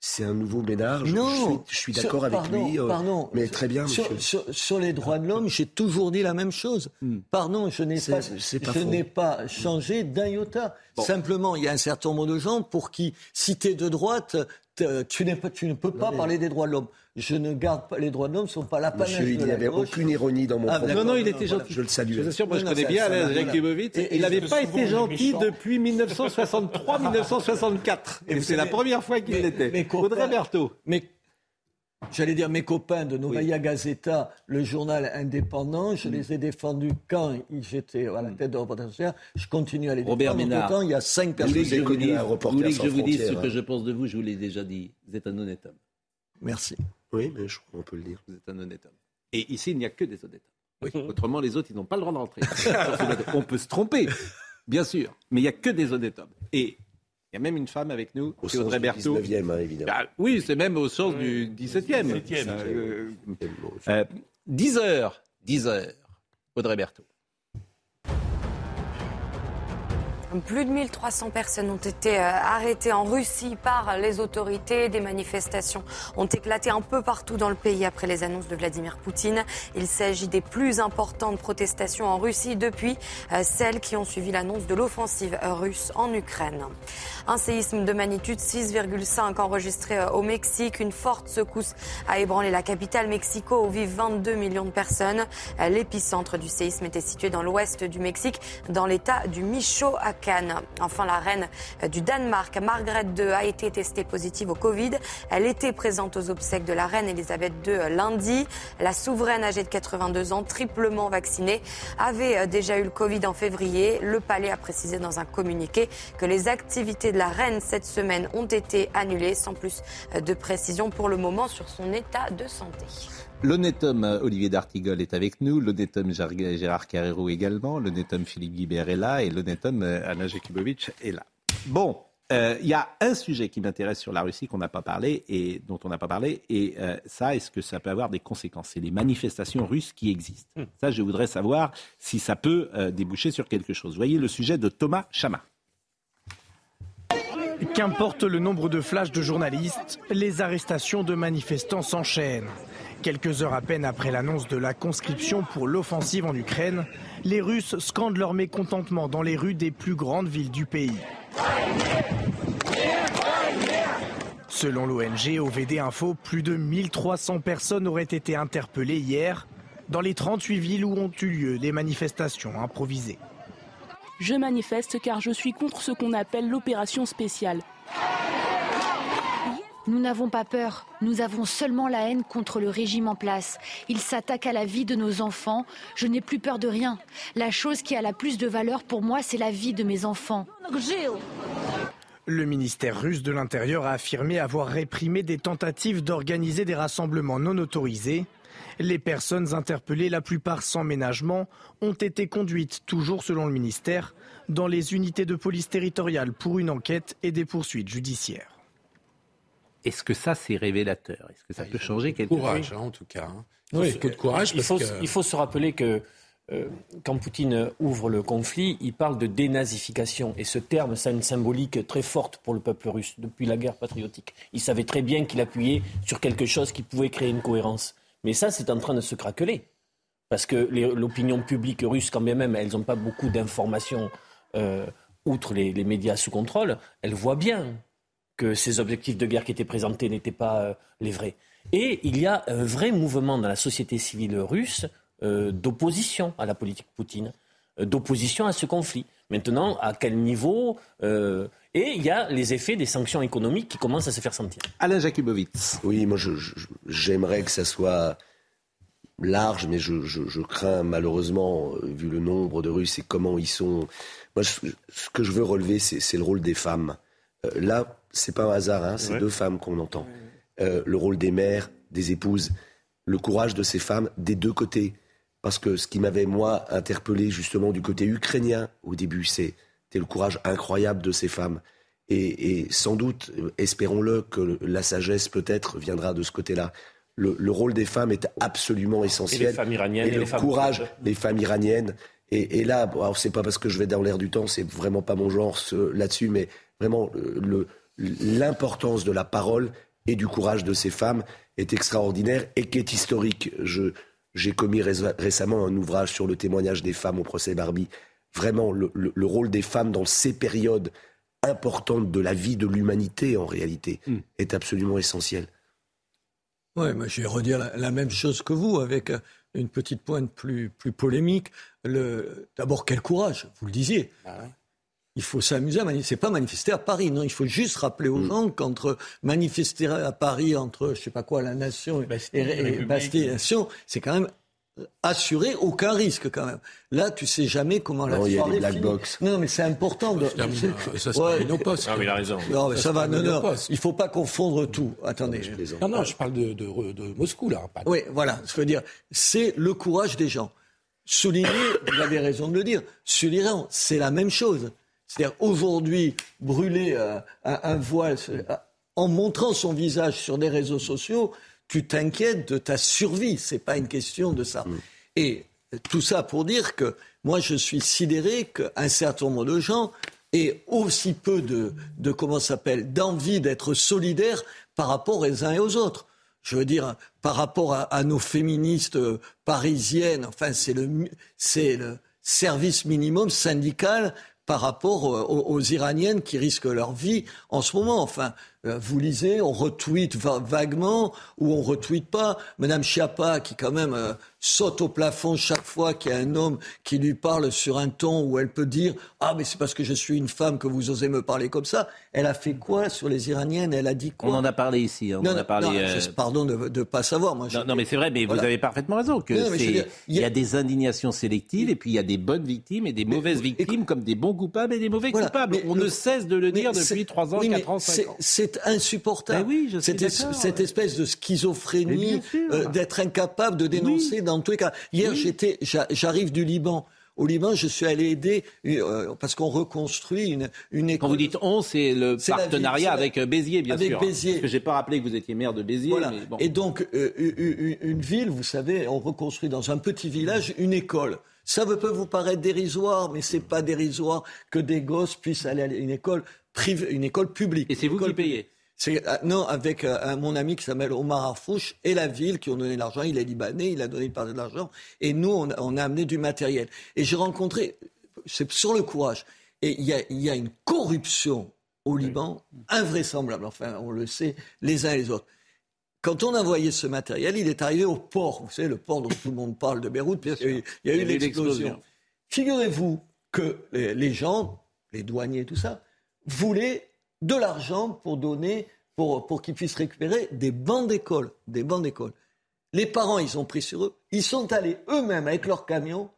[SPEAKER 8] c'est un nouveau Ménard.
[SPEAKER 12] Non,
[SPEAKER 8] je suis, d'accord avec lui.
[SPEAKER 12] Euh, pardon,
[SPEAKER 8] mais très bien,
[SPEAKER 12] monsieur. Sur, les droits de l'homme, j'ai toujours dit la même chose. Hmm. Pardon, je n'ai pas, je n'ai pas changé d'un iota. Simplement, il y a un certain nombre de gens pour qui, si tu es de droite, tu, pas, tu ne peux pas parler des droits de l'homme je ne garde pas les droits de l'homme, ne sont pas la
[SPEAKER 8] Monsieur, il n'y avait aucune ironie dans mon
[SPEAKER 1] ah,
[SPEAKER 8] propos.
[SPEAKER 1] Non, non, il était gentil.
[SPEAKER 8] Je le salue.
[SPEAKER 1] Je vous assure, moi je connais bien Alain Jakubowicz. Il n'avait pas été gentil depuis 1963-1964. Et c'est la première fois qu'il l'était. Audrey Berthaud.
[SPEAKER 12] Mais j'allais dire mes copains de Novaya Gazeta, le journal indépendant, je les ai défendus quand j'étais à la tête de reporter Je continue à les défendre.
[SPEAKER 1] Robert Ménard.
[SPEAKER 12] il y a cinq personnes.
[SPEAKER 1] Vous voulez que je vous dise ce que je pense de vous? Je vous l'ai déjà dit. Vous êtes un honnête homme.
[SPEAKER 12] Merci.
[SPEAKER 8] Oui, mais on peut le dire.
[SPEAKER 1] Vous êtes un honnête homme. Et ici, il n'y a que des honnêtes hommes. Autrement, les autres, ils n'ont pas le droit d'entrer. on peut se tromper, bien sûr, mais il n'y a que des honnêtes hommes. Et il y a même une femme avec nous,
[SPEAKER 8] c'est Audrey Berthaud. 19e, hein, évidemment.
[SPEAKER 1] Ah, oui, c'est même au sens du 17e. 17e. 10 heures, 10 heures, Audrey Berthaud.
[SPEAKER 3] Plus de 1300 personnes ont été euh, arrêtées en Russie par les autorités. Des manifestations ont éclaté un peu partout dans le pays après les annonces de Vladimir Poutine. Il s'agit des plus importantes protestations en Russie depuis euh, celles qui ont suivi l'annonce de l'offensive russe en Ukraine. Un séisme de magnitude 6,5 enregistré euh, au Mexique. Une forte secousse a ébranlé la capitale Mexico où vivent 22 millions de personnes. L'épicentre du séisme était situé dans l'ouest du Mexique, dans l'état du Michoacán. Enfin, la reine du Danemark, Margrethe II, a été testée positive au Covid. Elle était présente aux obsèques de la reine Elisabeth II lundi. La souveraine âgée de 82 ans, triplement vaccinée, avait déjà eu le Covid en février. Le palais a précisé dans un communiqué que les activités de la reine cette semaine ont été annulées, sans plus de précision pour le moment sur son état de santé.
[SPEAKER 1] L'honnête homme euh, Olivier D'Artigol est avec nous, l'honnête homme Gérard Carrero également, l'honnête homme Philippe Guibert est là et l'honnête homme euh, Anna Jakubovic est là. Bon, euh, il y a un sujet qui m'intéresse sur la Russie qu'on n'a pas parlé et dont on n'a pas parlé, et ça, est-ce que ça peut avoir des conséquences? C'est les manifestations russes qui existent. Hmm. Ça, je voudrais savoir si ça peut déboucher sur quelque chose. Voyez le sujet de Thomas Chama.
[SPEAKER 16] Qu'importe le nombre de flashs de journalistes, les arrestations de manifestants s'enchaînent. Quelques heures à peine après l'annonce de la conscription pour l'offensive en Ukraine, les Russes scandent leur mécontentement dans les rues des plus grandes villes du pays. Selon l'ONG OVD Info, plus de 1300 personnes auraient été interpellées hier dans les 38 villes où ont eu lieu des manifestations improvisées.
[SPEAKER 17] Je manifeste car je suis contre ce qu'on appelle l'opération spéciale.
[SPEAKER 18] Nous n'avons pas peur, nous avons seulement la haine contre le régime en place. Il s'attaque à la vie de nos enfants, je n'ai plus peur de rien. La chose qui a la plus de valeur pour moi, c'est la vie de mes enfants.
[SPEAKER 16] Le ministère russe de l'Intérieur a affirmé avoir réprimé des tentatives d'organiser des rassemblements non autorisés. Les personnes interpellées, la plupart sans ménagement, ont été conduites, toujours selon le ministère, dans les unités de police territoriale pour une enquête et des poursuites judiciaires.
[SPEAKER 1] Est-ce que ça, c'est révélateur? Est-ce que ça peut changer quelque chose?
[SPEAKER 6] Courage, hein, en tout cas. Hein. Oui, de courage.
[SPEAKER 7] Il, faut, il faut se rappeler que euh, quand Poutine ouvre le conflit, il parle de dénazification. Et ce terme, ça a une symbolique très forte pour le peuple russe depuis la guerre patriotique. Il savait très bien qu'il appuyait sur quelque chose qui pouvait créer une cohérence. Mais ça, c'est en train de se craqueler. Parce que l'opinion publique russe, quand bien même elles n'ont pas beaucoup d'informations, euh, outre les, les, médias sous contrôle, elle voit bien que ces objectifs de guerre qui étaient présentés n'étaient pas euh, les vrais. Et il y a un vrai mouvement dans la société civile russe euh, d'opposition à la politique Poutine. d'opposition à ce conflit. Maintenant, à quel niveau Et il y a les effets des sanctions économiques qui commencent à se faire sentir.
[SPEAKER 1] Alain Jakubowicz.
[SPEAKER 8] Oui, moi j'aimerais que ça soit large, mais je, crains malheureusement, vu le nombre de Russes et comment ils sont. Moi, ce que je veux relever, c'est le rôle des femmes. Là, c'est pas un hasard, hein, c'est deux femmes qu'on entend. le rôle des mères, des épouses, le courage de ces femmes des deux côtés. Parce que ce qui m'avait, moi, interpellé justement du côté ukrainien au début, c'était le courage incroyable de ces femmes. Et, sans doute, espérons-le, que la sagesse peut-être viendra de ce côté-là. Le, rôle des femmes est absolument essentiel. Et les
[SPEAKER 7] femmes iraniennes.
[SPEAKER 8] Et, le courage des femmes iraniennes. Et, là, alors c'est pas parce que je vais dans l'air du temps, c'est vraiment pas mon genre là-dessus, mais vraiment l'importance de la parole et du courage de ces femmes est extraordinaire et qui est historique. Je, j'ai commis récemment un ouvrage sur le témoignage des femmes au procès Barbie. Vraiment, le, rôle des femmes dans ces périodes importantes de la vie de l'humanité, en réalité, hmm. est absolument essentiel.
[SPEAKER 15] Oui, moi je vais redire la, même chose que vous, avec une petite pointe plus, plus polémique. D'abord, quel courage, vous le disiez. Ah il faut s'amuser à manifester. C'est pas manifester à Paris, non. Il faut juste rappeler aux mm. gens qu'entre manifester à Paris, entre, je sais pas quoi, la nation et, Bastille et nation, c'est quand même assurer aucun risque quand même. Là, tu sais jamais comment la
[SPEAKER 8] non,
[SPEAKER 15] il y a
[SPEAKER 8] des black box.
[SPEAKER 15] Non, mais c'est important. De...
[SPEAKER 6] Ça, ça ouais. nos postes.
[SPEAKER 7] Ah, mais il a raison.
[SPEAKER 15] Non, mais ça, va. Non, non. Il faut pas confondre tout. Attendez.
[SPEAKER 6] Non, non, je parle de, de, de Moscou là.
[SPEAKER 15] Pas Oui, voilà. Je veux dire, c'est le courage des gens. Souligner, vous avez raison de le dire. Sur l'Iran, c'est la même chose. C'est-à-dire aujourd'hui, brûler euh, un, voile euh, en montrant son visage sur des réseaux sociaux, tu t'inquiètes de ta survie. C'est pas une question de ça. Et tout ça pour dire que moi, je suis sidéré qu'un certain nombre de gens aient aussi peu de, de comment s'appelle, d'envie d'être solidaires par rapport aux uns et aux autres. Je veux dire, par rapport à, nos féministes euh, parisiennes, enfin, c'est le, c'est le service minimum syndical par rapport aux, Iraniennes qui risquent leur vie en ce moment. Enfin, euh, vous lisez, on retweet vaguement ou on retweet pas. Madame Chiappa, qui quand même euh, saute au plafond chaque fois qu'il y a un homme qui lui parle sur un ton où elle peut dire Ah, mais c'est parce que je suis une femme que vous osez me parler comme ça. Elle a fait quoi sur les Iraniennes? Elle a dit quoi?
[SPEAKER 1] On en a parlé ici. Hein. On
[SPEAKER 15] non,
[SPEAKER 1] en a parlé,
[SPEAKER 15] euh, pardon de ne pas savoir. Moi,
[SPEAKER 1] non, mais c'est vrai, mais vous avez parfaitement raison. Que il y, a... des indignations sélectives et puis il y a des bonnes victimes et des mauvaises victimes, comme des bons coupables et des mauvais coupables. On ne cesse de le dire depuis 3 ans, 4 ans, 5 ans.
[SPEAKER 15] C'est insupportable.
[SPEAKER 1] oui,
[SPEAKER 15] cette, cette, espèce de schizophrénie euh, d'être incapable de dénoncer dans tous les cas. Hier, j'étais, j'arrive du Liban. Au Liban, je suis allé aider euh, parce qu'on reconstruit une, une école.
[SPEAKER 1] Quand vous dites on, c'est le partenariat avec Béziers, bien
[SPEAKER 15] avec
[SPEAKER 1] sûr.
[SPEAKER 15] Béziers.
[SPEAKER 1] Parce que j'ai pas rappelé que vous étiez maire de Béziers.
[SPEAKER 15] Et donc, euh, une ville, vous savez, on reconstruit dans un petit village une école. Ça peut vous paraître dérisoire, mais c'est pas dérisoire que des gosses puissent aller à une école privée, une école publique.
[SPEAKER 1] Et c'est vous qui payez
[SPEAKER 15] c'est, euh, non, avec euh, mon ami qui s'appelle Omar Arfouche et la ville qui ont donné l'argent. Il est libanais, il a donné une partie de l'argent. Et nous, on a, amené du matériel. Et j'ai rencontré, c'est sur le courage. Et il y a, une corruption au Liban invraisemblable. Enfin, on le sait les uns et les autres. Quand on a envoyé ce matériel, il est arrivé au port. Vous savez, le port dont tout le monde parle de Beyrouth. Il y a eu, l'explosion. Figurez-vous que les gens, les douaniers, tout ça, voulaient de l'argent pour donner, pour, pour qu'ils puissent récupérer des bancs d'école, des bancs d'école. Les parents, ils ont pris sur eux. Ils sont allés eux-mêmes avec leur camion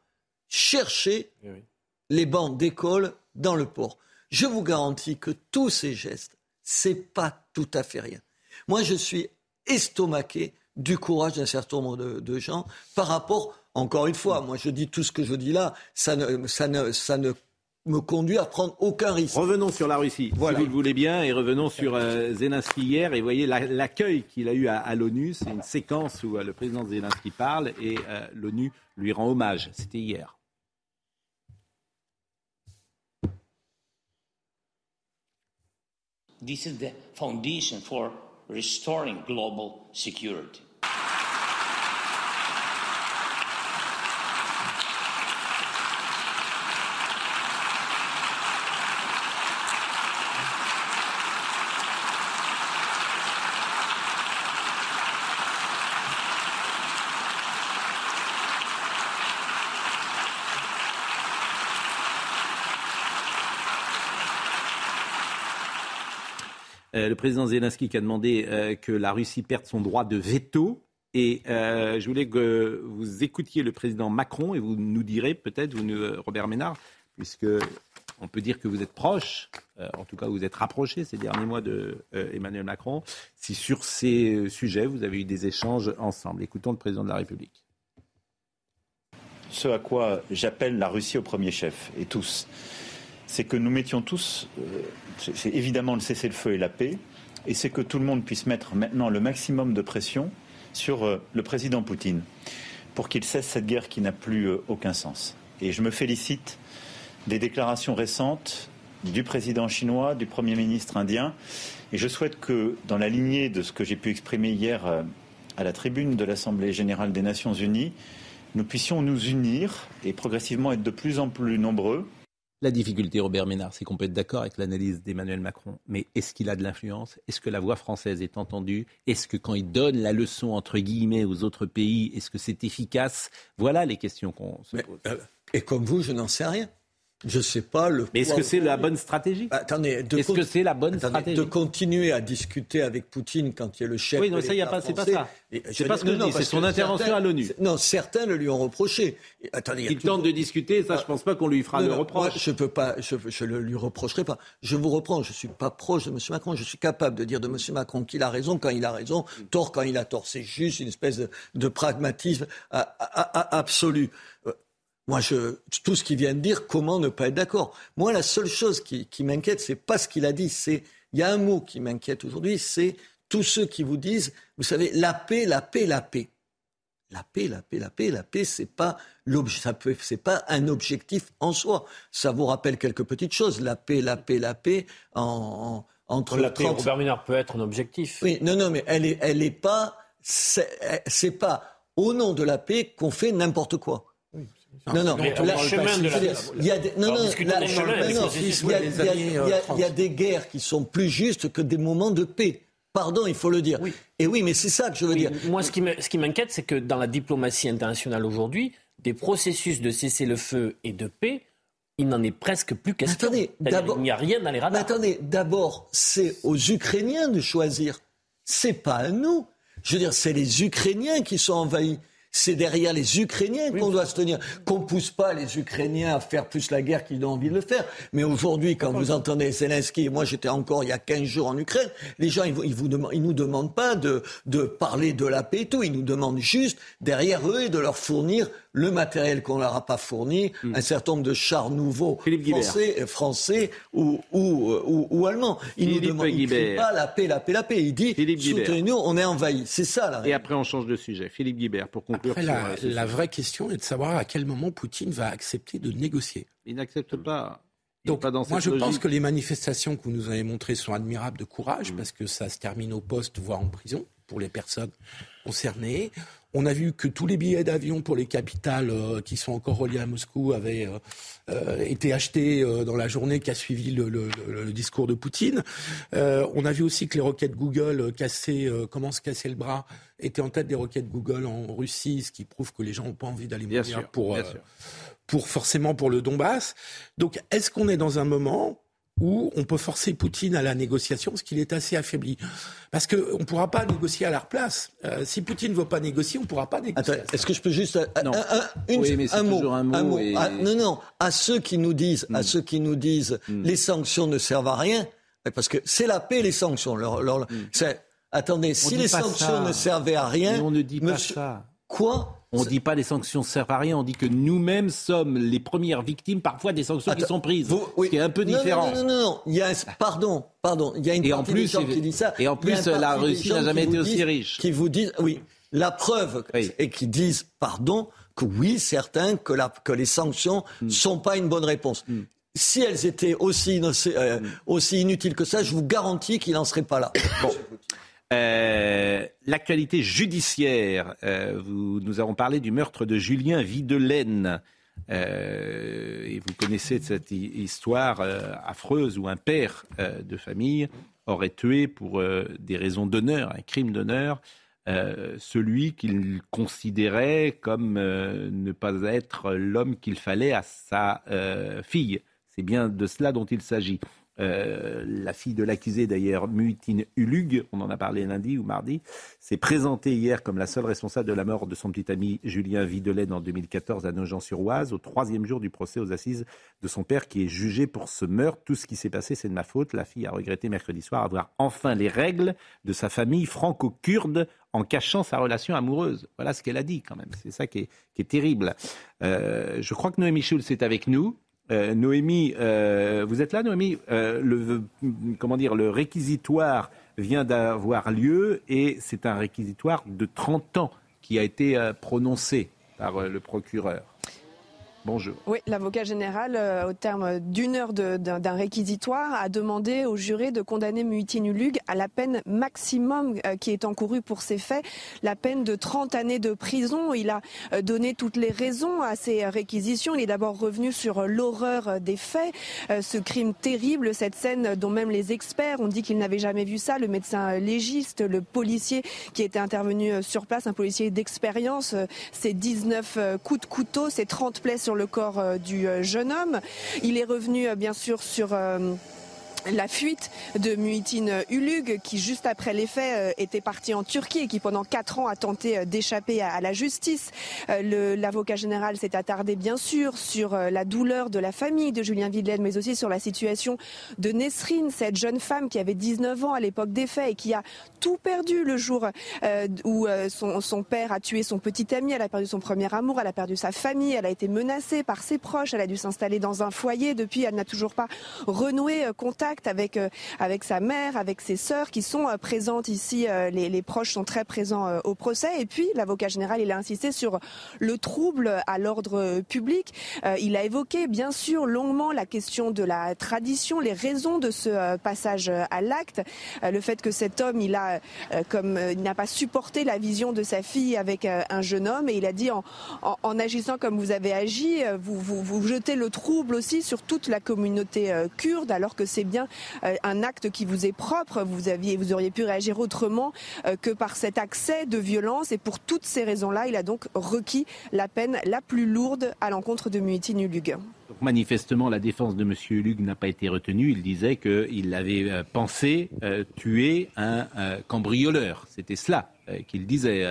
[SPEAKER 15] chercher eh les bancs d'école dans le port. Je vous garantis que tous ces gestes, c'est pas tout à fait rien. Moi, je suis estomaqué du courage d'un certain nombre de, gens par rapport, encore une fois, moi je dis tout ce que je dis là, ça ne, ça ne, ça ne me conduit à prendre aucun risque.
[SPEAKER 1] Revenons sur la Russie, si vous le voulez bien, et revenons sur euh, Zelensky hier. Et voyez l'accueil qu'il a eu à, l'ONU. C'est une séquence où euh, le président Zelensky parle et euh, l'ONU lui rend hommage. C'était hier.
[SPEAKER 19] This is the foundation for restoring global security.
[SPEAKER 1] Le président Zelensky qui a demandé que la Russie perde son droit de veto. Et je voulais que vous écoutiez le président Macron et vous nous direz peut-être, vous, Robert Ménard, puisque on peut dire que vous êtes proche, en tout cas vous êtes rapproché ces derniers mois de Emmanuel Macron, si sur ces sujets vous avez eu des échanges ensemble. Écoutons le président de la République
[SPEAKER 20] ce à quoi j'appelle la Russie au premier chef, et tous, c'est que nous mettions tous, euh, c'est évidemment le cessez-le-feu et la paix, et c'est que tout le monde puisse mettre maintenant le maximum de pression sur euh, le président Poutine pour qu'il cesse cette guerre qui n'a plus euh, aucun sens. Et je me félicite des déclarations récentes du président chinois, du Premier ministre indien, et je souhaite que, dans la lignée de ce que j'ai pu exprimer hier à la tribune de l'Assemblée générale des Nations unies, nous puissions nous unir et progressivement être de plus en plus nombreux.
[SPEAKER 1] La difficulté, Robert Ménard, c'est qu'on peut être d'accord avec l'analyse d'Emmanuel Macron, mais est-ce qu'il a de l'influence? Est-ce que la voix française est entendue? Est-ce que quand il donne la leçon, entre guillemets, aux autres pays, est-ce que c'est efficace? Voilà les questions qu'on se pose.
[SPEAKER 15] Euh, et comme vous, je n'en sais rien. Je sais pas le.
[SPEAKER 1] Mais est-ce que c'est la bonne stratégie
[SPEAKER 15] bah, Attendez,
[SPEAKER 1] est-ce que c'est la bonne stratégie
[SPEAKER 15] De continuer à discuter avec Poutine quand il est le chef.
[SPEAKER 1] Oui, non, ça, y a pas, c'est pas ça. C'est pas ce que je dis, c'est son intervention à l'ONU.
[SPEAKER 15] Non, certains le lui ont reproché.
[SPEAKER 1] Attendez, il tente de discuter, ça, je pense pas qu'on lui fera le reproche.
[SPEAKER 15] je peux pas, je, je le lui reprocherai pas. Je vous reprends, je suis pas proche de M. Macron. Je suis capable de dire de M. Macron qu'il a raison quand il a raison, tort quand il a tort. C'est juste une espèce de, de pragmatisme absolu. Moi, je, tout ce qu'il vient de dire, comment ne pas être d'accord? Moi, la seule chose qui, qui m'inquiète, c'est pas ce qu'il a dit. C'est il y a un mot qui m'inquiète aujourd'hui, c'est tous ceux qui vous disent, vous savez, la paix, la paix, la paix. La paix, la paix, la paix, la paix, c'est pas c'est pas un objectif en soi. Ça vous rappelle quelques petites choses. La paix, la paix, la paix en, entre
[SPEAKER 7] la paix, Robert Ménard peut être un objectif.
[SPEAKER 15] Oui, non, non, mais elle est, elle est pas, c'est pas au nom de la paix qu'on fait n'importe quoi. Non, non. Il y a des, non, non, il y a des guerres qui sont plus justes que des moments de paix. Pardon, il faut le dire. Oui. Et oui, mais c'est ça que je veux dire.
[SPEAKER 7] Moi, ce qui m'inquiète, c'est que dans la diplomatie internationale aujourd'hui, des processus de cessez-le-feu et de paix, il n'en est presque plus question. Attendez, il n'y a rien dans les radars.
[SPEAKER 15] attendez, d'abord, c'est aux Ukrainiens de choisir. C'est pas à nous. Je veux dire, c'est les Ukrainiens qui sont envahis c'est derrière les Ukrainiens qu'on doit se tenir. Qu'on pousse pas les Ukrainiens à faire plus la guerre qu'ils ont envie de le faire. Mais aujourd'hui, quand vous entendez Zelensky, et moi j'étais encore il y a 15 jours en Ukraine, les gens, ils, ils, vous ils nous demandent pas de, de parler de la paix et tout. Ils nous demandent juste, derrière eux, de leur fournir le matériel qu'on leur a pas fourni, hmm. un certain nombre de chars nouveaux français, français ou, ou, ou, allemands. Il nous demande pas la paix, la paix, la paix. Il dit soutenez-nous, on est envahi. C'est ça la
[SPEAKER 1] Et après on change de sujet. Philippe Guibert, pour conclure.
[SPEAKER 6] la, euh, la vraie question est de savoir à quel moment Poutine va accepter de négocier.
[SPEAKER 1] Il n'accepte pas.
[SPEAKER 6] Donc, moi, je pense que les manifestations que vous nous avez montrées sont admirables de courage, hmm. parce que ça se termine au poste, voire en prison, pour les personnes concernées. On a vu que tous les billets d'avion pour les capitales euh, qui sont encore reliés à Moscou avaient euh, euh, été achetés dans la journée qui a suivi le, discours de Poutine. on a vu aussi que les roquettes Google cassaient, comment se casser le bras étaient en tête des roquettes Google en Russie, ce qui prouve que les gens n'ont pas envie d'aller mourir pour, pour forcément pour le Donbass. Donc, est-ce qu'on est dans un moment où on peut forcer Poutine à la négociation parce qu'il est assez affaibli. Parce qu'on ne pourra pas négocier à leur place. Euh, si Poutine ne veut pas négocier, on ne pourra pas négocier.
[SPEAKER 15] Est-ce que je peux juste un, un, mot, un mot, non, non, à ceux qui nous disent, à hmm. ceux qui nous disent, hmm. les sanctions ne servent à rien, parce que c'est la paix les sanctions. Hmm. attendez, si les sanctions ne servaient à rien,
[SPEAKER 1] on ne dit pas ça.
[SPEAKER 15] Quoi
[SPEAKER 1] on ne dit pas les sanctions servent à rien, on dit que nous-mêmes sommes les premières victimes parfois des sanctions qui sont prises. Ce qui est un peu différent.
[SPEAKER 15] Non, non, non, non. Il y a un, pardon, pardon. Il y a une et en plus, qui dit ça.
[SPEAKER 1] Et en plus, la Russie n'a jamais été aussi riche.
[SPEAKER 15] Qui vous disent, oui, la preuve, et qui disent, pardon, que oui, certains, que, la, que les sanctions ne hmm. sont pas une bonne réponse. Hmm. Si elles étaient aussi, euh, hmm. aussi inutiles que ça, je vous garantis qu'il n'en serait pas là. Bon.
[SPEAKER 1] Euh, l'actualité judiciaire, euh, nous avons parlé du meurtre de Julien Videlaine. Euh, et vous connaissez cette histoire affreuse où un père de famille aurait tué pour des raisons d'honneur, un crime d'honneur, celui qu'il considérait comme ne pas être l'homme qu'il fallait à sa fille. C'est bien de cela dont il s'agit. Euh, la fille de l'accusé d'ailleurs, Muitine Ulug, on en a parlé lundi ou mardi, s'est présentée hier comme la seule responsable de la mort de son petit ami Julien Videlaine en 2014 à Nogent-sur-Oise, au troisième jour du procès aux assises de son père qui est jugé pour ce meurtre. Tout ce qui s'est passé, c'est de ma faute. La fille a regretté mercredi soir avoir enfin les règles de sa famille franco-kurde en cachant sa relation amoureuse. Voilà ce qu'elle a dit quand même. C'est ça qui est, terrible. Euh, je crois que Noémie Schulz est avec nous. Euh, Noémie, euh, vous êtes là, Noémie euh, le, Comment dire Le réquisitoire vient d'avoir lieu et c'est un réquisitoire de 30 ans qui a été prononcé par le procureur.
[SPEAKER 21] Oui, l'avocat général, euh, au terme d'une heure d'un réquisitoire, a demandé au juré de condamner Muitine Ulug à la peine maximum euh, qui est encourue pour ces faits, la peine de 30 années de prison. Il a euh, donné toutes les raisons à ces réquisitions. Il est d'abord revenu sur l'horreur des faits, ce crime terrible, cette scène dont même les experts ont dit qu'ils n'avaient jamais vu ça, le médecin légiste, le policier qui était intervenu sur place, un policier d'expérience, ces 19 coups de couteau, ces 30 plaies sur le corps euh, du euh, jeune homme. Il est revenu euh, bien sûr sur la fuite de Muhittin Ulug, qui juste après les faits euh, était parti en Turquie et qui pendant quatre ans a tenté euh, d'échapper à la justice. Euh, l'avocat général s'est attardé bien sûr sur la douleur de la famille de Julien Videlaine, mais aussi sur la situation de Nesrine, cette jeune femme qui avait 19 ans à l'époque des faits et qui a tout perdu le jour où son, son père a tué son petit ami. Elle a perdu son premier amour, elle a perdu sa famille, elle a été menacée par ses proches, elle a dû s'installer dans un foyer. Depuis, elle n'a toujours pas renoué contact avec, euh, avec sa mère, avec ses sœurs qui sont euh, présentes ici. Euh, les, les, proches sont très présents au procès. Et puis, l'avocat général, il a insisté sur le trouble à l'ordre public. il a évoqué, bien sûr, longuement la question de la tradition, les raisons de ce passage à l'acte, le fait que cet homme, il a, comme il n'a pas supporté la vision de sa fille avec un jeune homme, et il a dit en, en, en agissant comme vous avez agi, vous, vous, vous jetez le trouble aussi sur toute la communauté kurde, alors que c'est bien euh, un acte qui vous est propre. Vous, aviez, vous auriez pu réagir autrement euh, que par cet accès de violence. Et pour toutes ces raisons-là, il a donc requis la peine la plus lourde à l'encontre de Muitin Ulug.
[SPEAKER 1] manifestement, la défense de M. Ulug n'a pas été retenue. Il disait qu'il avait euh, pensé tuer un cambrioleur. C'était cela qu'il disait.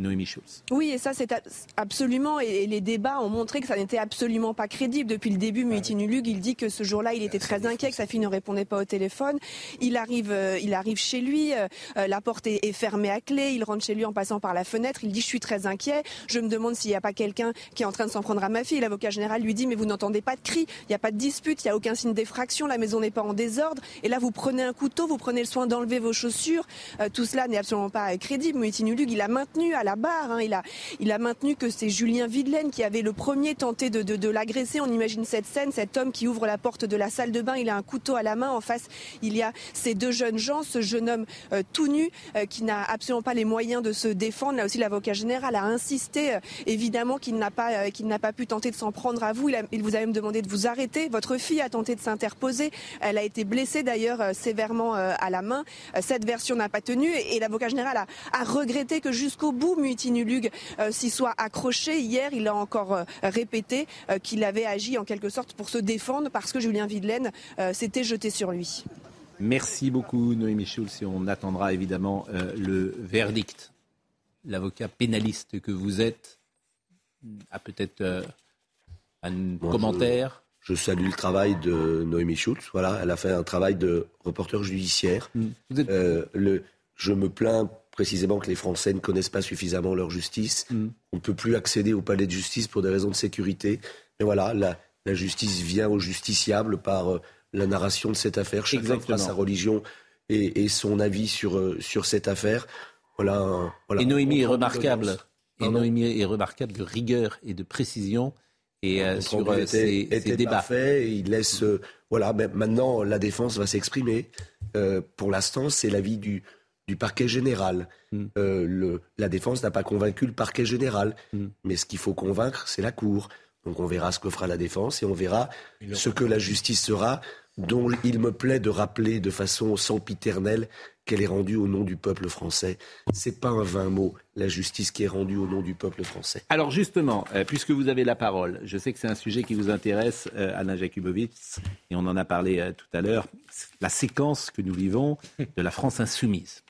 [SPEAKER 1] Noémie Schulz.
[SPEAKER 21] Oui, et ça, c'est absolument. Et les débats ont montré que ça n'était absolument pas crédible. Depuis le début, Mutinulug, il dit que ce jour-là, il était très inquiet, que sa fille ne répondait pas au téléphone. Il arrive, euh, il arrive chez lui, euh, euh, la porte est, fermée à clé, il rentre chez lui en passant par la fenêtre. Il dit Je suis très inquiet, je me demande s'il n'y a pas quelqu'un qui est en train de s'en prendre à ma fille. L'avocat général lui dit Mais vous n'entendez pas de cris, il n'y a pas de dispute, il n'y a aucun signe d'effraction, la maison n'est pas en désordre. Et là, vous prenez un couteau, vous prenez le soin d'enlever vos chaussures. tout cela n'est absolument pas crédible. Mutinulug, il a maintenu à la Hein. Il, a, il a maintenu que c'est Julien Videlaine qui avait le premier tenté de, de, l'agresser. On imagine cette scène, cet homme qui ouvre la porte de la salle de bain, il a un couteau à la main. En face, il y a ces deux jeunes gens, ce jeune homme euh, tout nu euh, qui n'a absolument pas les moyens de se défendre. Là aussi, l'avocat général a insisté, euh, évidemment, qu'il n'a pas, qu'il n'a pas pu tenter de s'en prendre à vous. Il, il, vous a même demandé de vous arrêter. Votre fille a tenté de s'interposer. Elle a été blessée d'ailleurs sévèrement à la main. Cette version n'a pas tenu et, l'avocat général a, a regretté que jusqu'au bout, Muitinu Lug euh, s'y soit accroché. Hier, il a encore euh, répété euh, qu'il avait agi en quelque sorte pour se défendre parce que Julien Videlaine s'était jeté sur lui.
[SPEAKER 1] Merci beaucoup Noémie Schulz et on attendra évidemment le verdict. L'avocat pénaliste que vous êtes a peut-être un commentaire.
[SPEAKER 8] Je, salue le travail de Noémie Schulz. Voilà, elle a fait un travail de reporter judiciaire. Mm. le, je me plains précisément que les Français ne connaissent pas suffisamment leur justice. Mm. On ne peut plus accéder au palais de justice pour des raisons de sécurité. Mais voilà, la, justice vient aux justiciables par euh, la narration de cette affaire. Chacun fera sa religion et, son avis sur, euh, sur cette affaire. Voilà,
[SPEAKER 1] Et Noémie est remarquable. Et Noémie est remarquable de rigueur et de précision et euh, sur ces, débats.
[SPEAKER 8] il laisse, voilà, maintenant la défense va s'exprimer. pour l'instant, c'est l'avis du, du parquet général. Hmm. Euh, le, la défense n'a pas convaincu le parquet général. Hmm. Mais ce qu'il faut convaincre, c'est la Cour. Donc on verra ce que fera la défense et on verra ce que la justice sera, dont il me plaît de rappeler de façon sempiternelle qu'elle est rendue au nom du peuple français. C'est pas un vain mot, la justice qui est rendue au nom du peuple français.
[SPEAKER 1] Alors justement, euh, puisque vous avez la parole, je sais que c'est un sujet qui vous intéresse, euh, Alain Jakubowicz, et on en a parlé euh, tout à l'heure, la séquence que nous vivons de la France insoumise,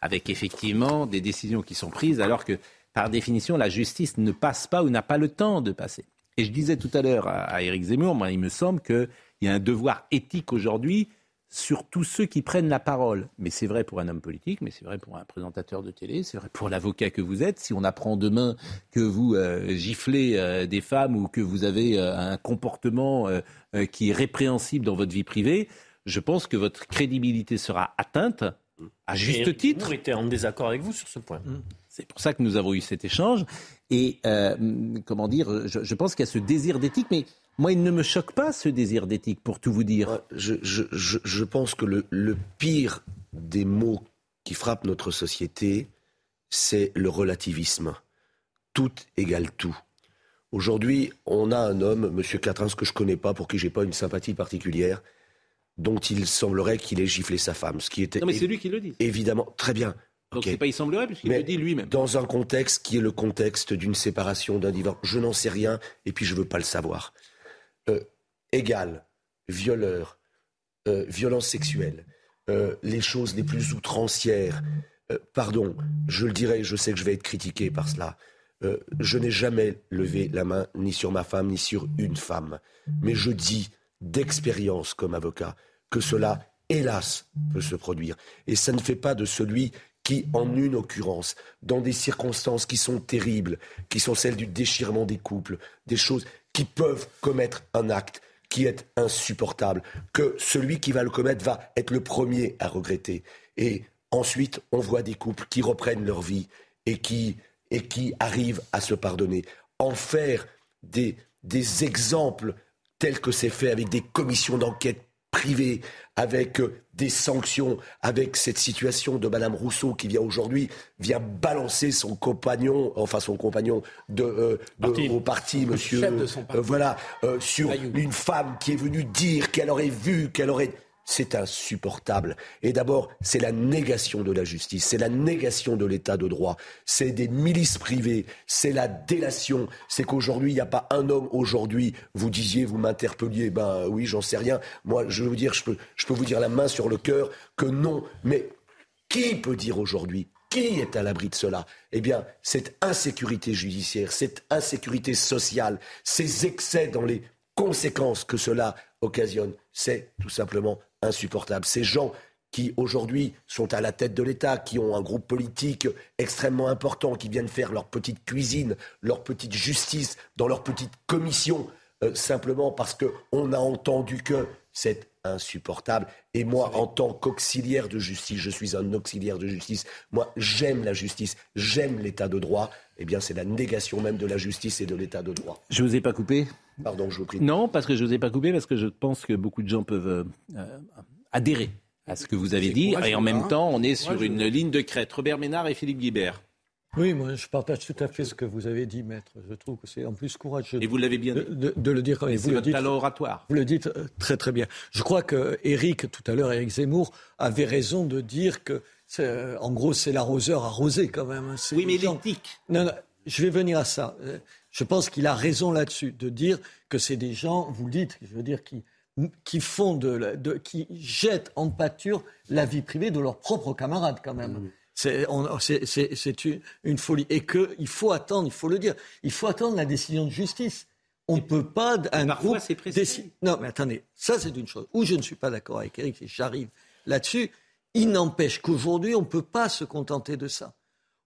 [SPEAKER 1] avec effectivement des décisions qui sont prises alors que par définition la justice ne passe pas ou n'a pas le temps de passer. Et je disais tout à l'heure à, Éric Zemmour, moi il me semble qu'il y a un devoir éthique aujourd'hui sur tous ceux qui prennent la parole. Mais c'est vrai pour un homme politique, mais c'est vrai pour un présentateur de télé, c'est vrai pour l'avocat que vous êtes. Si on apprend demain que vous euh, giflez euh, des femmes ou que vous avez euh, un comportement qui est répréhensible dans votre vie privée, je pense que votre crédibilité sera atteinte à juste
[SPEAKER 7] Et
[SPEAKER 1] titre.
[SPEAKER 7] Nous était en désaccord avec vous sur ce point.
[SPEAKER 1] C'est pour ça que nous avons eu cet échange. Et comment dire, je, je pense qu'il y a ce désir d'éthique, mais moi, il ne me choque pas ce désir d'éthique, pour tout vous dire.
[SPEAKER 8] Je, je, je, je pense que le, le, pire des mots qui frappent notre société, c'est le relativisme. Tout égale tout. Aujourd'hui, on a un homme, M. Clatrins, que je ne connais pas, pour qui j'ai pas une sympathie particulière, dont il semblerait qu'il ait giflé sa femme. Ce qui était
[SPEAKER 1] non, mais c'est lui qui le dit.
[SPEAKER 8] Évidemment, très bien.
[SPEAKER 1] Donc okay. c'est pas il semblerait, puisqu'il le dit lui-même.
[SPEAKER 8] Dans un contexte qui est le contexte d'une séparation, d'un divorce, je n'en sais rien, et puis je veux pas le savoir. Euh, égal, violeur, euh, violence sexuelle, euh, les choses les plus outrancières. Euh, pardon, je le dirai, je sais que je vais être critiqué par cela. Je n'ai jamais levé la main ni sur ma femme ni sur une femme. Mais je dis d'expérience comme avocat que cela, hélas, peut se produire. Et ça ne fait pas de celui qui, en une occurrence, dans des circonstances qui sont terribles, qui sont celles du déchirement des couples, des choses qui peuvent commettre un acte qui est insupportable, que celui qui va le commettre va être le premier à regretter. Et ensuite, on voit des couples qui reprennent leur vie et qui, arrivent à se pardonner. En faire des exemples tels que c'est fait avec des commissions d'enquête privées, avec des sanctions, avec cette situation de Madame Rousseau qui vient aujourd'hui, vient balancer son compagnon, enfin son compagnon de, euh, de
[SPEAKER 7] Parti.
[SPEAKER 8] au parti, monsieur,
[SPEAKER 7] parti.
[SPEAKER 8] euh, voilà, euh, sur une femme qui est venue dire qu'elle aurait vu, qu'elle aurait. C'est insupportable. Et d'abord, c'est la négation de la justice, c'est la négation de l'état de droit, c'est des milices privées, c'est la délation. C'est qu'aujourd'hui, il n'y a pas un homme aujourd'hui, vous disiez, vous m'interpelliez, ben oui, j'en sais rien. Moi, je je peux vous dire la main sur le cœur que non. Mais qui peut dire aujourd'hui qui est à l'abri de cela? Eh bien, cette insécurité judiciaire, cette insécurité sociale, ces excès dans les conséquences que cela occasionne, c'est tout simplement insupportable. Ces gens qui aujourd'hui sont à la tête de l'État, qui ont un groupe politique extrêmement important, qui viennent faire leur petite cuisine, leur petite justice dans leur petite commission, euh, simplement parce qu'on a entendu que c'est insupportable. Et moi, en tant qu'auxiliaire de justice, je suis un auxiliaire de justice. Moi, j'aime la justice, j'aime l'état de droit. Eh bien, c'est la négation même de la justice et de l'état de droit.
[SPEAKER 1] Je vous ai pas coupé
[SPEAKER 8] Pardon, je vous prie.
[SPEAKER 1] Non, parce que je vous ai pas coupé, parce que je pense que beaucoup de gens peuvent euh, euh, adhérer à ce que vous avez dit. Et en même temps, on est sur une ligne de crête. Robert Ménard et Philippe Guibert.
[SPEAKER 15] Oui, moi je partage tout à fait ce que vous avez dit, maître. Je trouve que c'est en plus courageux.
[SPEAKER 1] Et vous l'avez bien
[SPEAKER 15] de,
[SPEAKER 1] dit.
[SPEAKER 15] de, de le dire quand même.
[SPEAKER 1] C'est
[SPEAKER 15] Vous le dites,
[SPEAKER 1] talent oratoire.
[SPEAKER 15] vous le dites euh, très très bien. Je crois que Eric, tout à l'heure, Eric Zemmour, avait raison de dire que, euh, en gros, c'est l'arroseur arrosé quand même.
[SPEAKER 1] Oui, mais l'éthique.
[SPEAKER 15] Non, non, je vais venir à ça. Euh, Je pense qu'il a raison là-dessus, de dire que c'est des gens, vous le dites, je veux dire, qui, qui font de, qui jettent en pâture la vie privée de leurs propres camarades quand même. C'est une, une folie. Et qu'il faut attendre, il faut le dire, il faut attendre la décision de justice. On ne peut pas. Un
[SPEAKER 1] parfois, c'est
[SPEAKER 15] déci- Non, mais attendez, ça c'est une chose. Où je ne suis pas d'accord avec Eric, et j'arrive là-dessus, il n'empêche qu'aujourd'hui, on ne peut pas se contenter de ça.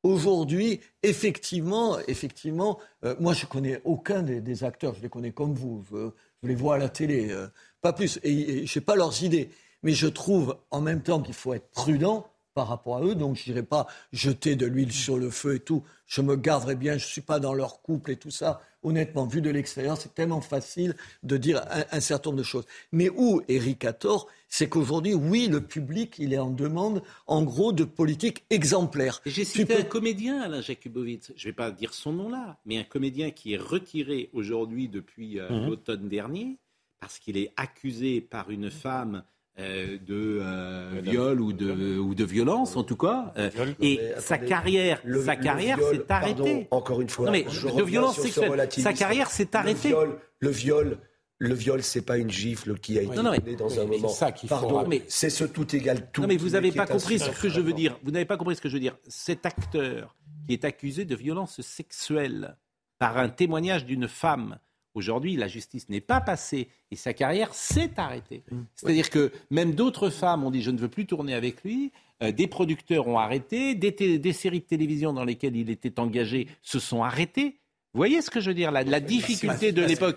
[SPEAKER 15] Aujourd'hui, effectivement, effectivement, euh, moi je connais aucun des, acteurs, je les connais comme vous, je, les vois à la télé, euh, pas plus, et, et je n'ai pas leurs idées. Mais je trouve en même temps qu'il faut être prudent par rapport à eux, donc je dirais pas jeter de l'huile sur le feu et tout. Je me garderai bien, je suis pas dans leur couple et tout ça. Honnêtement, vu de l'extérieur, c'est tellement facile de dire un, un certain nombre de choses. Mais où Eric a tort, c'est qu'aujourd'hui, oui, le public, il est en demande, en gros, de politique exemplaire.
[SPEAKER 1] J'ai cité
[SPEAKER 15] peux-
[SPEAKER 1] un comédien, Alain Jakubowicz. Je ne vais pas dire son nom là, mais un comédien qui est retiré aujourd'hui depuis euh,
[SPEAKER 7] Mhm.
[SPEAKER 1] l'automne dernier parce qu'il est accusé par une femme euh, de euh, viol ou de, ou de violence en tout cas. Euh, et sa carrière, sa carrière s'est arrêtée.
[SPEAKER 8] encore une fois,
[SPEAKER 1] non, mais de violence sexuelle. Sa carrière s'est arrêtée.
[SPEAKER 8] Le viol, le viol, le viol, c'est pas une gifle qui a été non, donnée dans un moment. Ça Pardon, mais c'est ce tout égal tout.
[SPEAKER 1] Non, mais vous n'avez pas compris ce que je veux dire. Vous n'avez pas compris ce que je veux dire. Cet acteur qui est accusé de violence sexuelle par un témoignage d'une femme Aujourd'hui, la justice n'est pas passée et sa carrière s'est arrêtée. Mmh. C'est-à-dire que même d'autres femmes ont dit je ne veux plus tourner avec lui. Euh, des producteurs ont arrêté, des, séries de télévision dans lesquelles il était engagé se sont arrêtées. Vous voyez ce que je veux dire La, la difficulté de l'époque,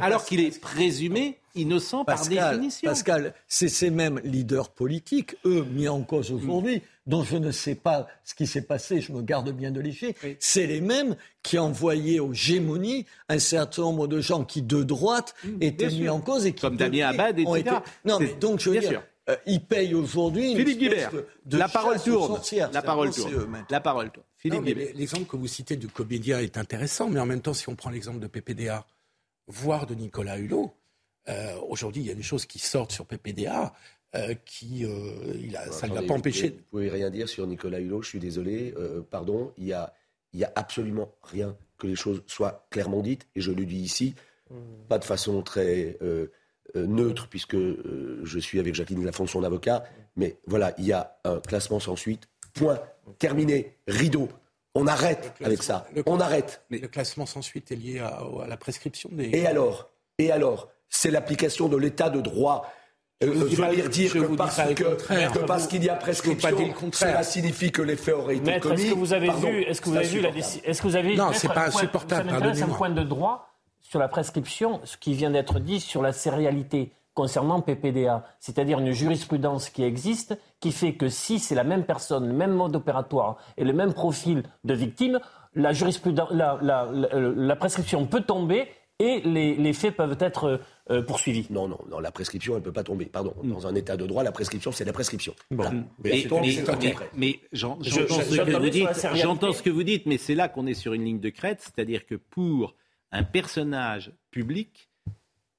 [SPEAKER 1] alors qu'il est présumé innocent par définition.
[SPEAKER 15] Pascal, c'est ces mêmes leaders politiques, eux, mis en cause aujourd'hui, dont je ne sais pas ce qui s'est passé, je me garde bien de léger, c'est les mêmes qui envoyaient aux gémonies un certain nombre de gens qui, de droite, mmh, étaient mis en cause et qui...
[SPEAKER 1] Comme Damien Abad, etc.
[SPEAKER 15] Non, mais donc, je veux dire... Euh, ils payent aujourd'hui.
[SPEAKER 1] Philippe Guibert, la parole tourne. La parole tourne. La parole tourne. Philippe
[SPEAKER 6] L'exemple que vous citez du comédien est intéressant, mais en même temps, si on prend l'exemple de PPDA, voire de Nicolas Hulot, euh, aujourd'hui, il y a des choses qui sortent sur PPDA. Euh, qui, euh, il a, ça ne l'a pas empêché.
[SPEAKER 8] Vous ne pouvez rien dire sur Nicolas Hulot, je suis désolé, pardon, il n'y a, il y a absolument rien que les choses soient clairement dites, et je le dis ici, hmm. pas de façon très neutre, puisque je suis avec Jacqueline Lafont, son avocat, mais voilà, il y a un classement sans suite, point, terminé, rideau. On arrête avec ça. On arrête.
[SPEAKER 6] Mais le classement sans suite est lié à, à la prescription des.
[SPEAKER 8] Et alors? Et alors? C'est l'application de l'état de droit. Euh, venir dire que parce, que, parce qu'il y a prescription, cela signifie que les faits auraient été
[SPEAKER 7] Maître,
[SPEAKER 8] commis.
[SPEAKER 7] Est-ce que vous avez vu, est-ce que vous avez vu la Est-ce que vous avez
[SPEAKER 6] Non, c'est pas insupportable.
[SPEAKER 7] Ça un point de droit sur la prescription, ce qui vient d'être dit sur la sérialité concernant PPDA, c'est-à-dire une jurisprudence qui existe, qui fait que si c'est la même personne, le même mode opératoire et le même profil de victime, la, jurisprudence, la, la, la prescription peut tomber et les, les faits peuvent être euh, poursuivi.
[SPEAKER 8] Non, non, non, la prescription, elle ne peut pas tomber. Pardon, dans un état de droit, la prescription, c'est la prescription.
[SPEAKER 1] Mais, j'entends ce, que vous dites, mais c'est là qu'on est sur une ligne de crête, c'est-à-dire que pour un personnage public,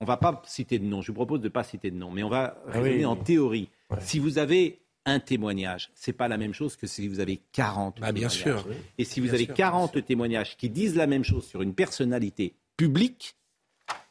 [SPEAKER 1] on ne va pas citer de nom, je vous propose de ne pas citer de nom, mais on va ah raisonner en théorie. Si vous avez un témoignage, c'est pas la même chose que si vous avez 40
[SPEAKER 6] bah, Bien sûr.
[SPEAKER 1] Et si vous avez 40 témoignages qui disent la même chose sur une personnalité publique,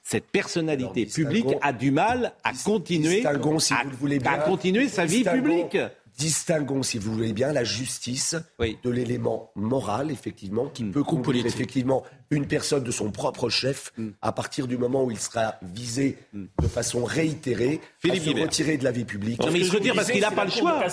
[SPEAKER 1] cette personnalité publique a du mal à continuer,
[SPEAKER 8] si vous voulez bien,
[SPEAKER 1] à continuer sa vie publique.
[SPEAKER 8] Distinguons, si vous voulez bien, la justice de l'élément moral, effectivement, qui mm. peut conduire effectivement une personne de son propre chef mm. à partir du moment où il sera visé mm. de façon réitérée Philippe à se retirer de la vie publique.
[SPEAKER 1] mais il se retire parce qu'il n'a pas le choix.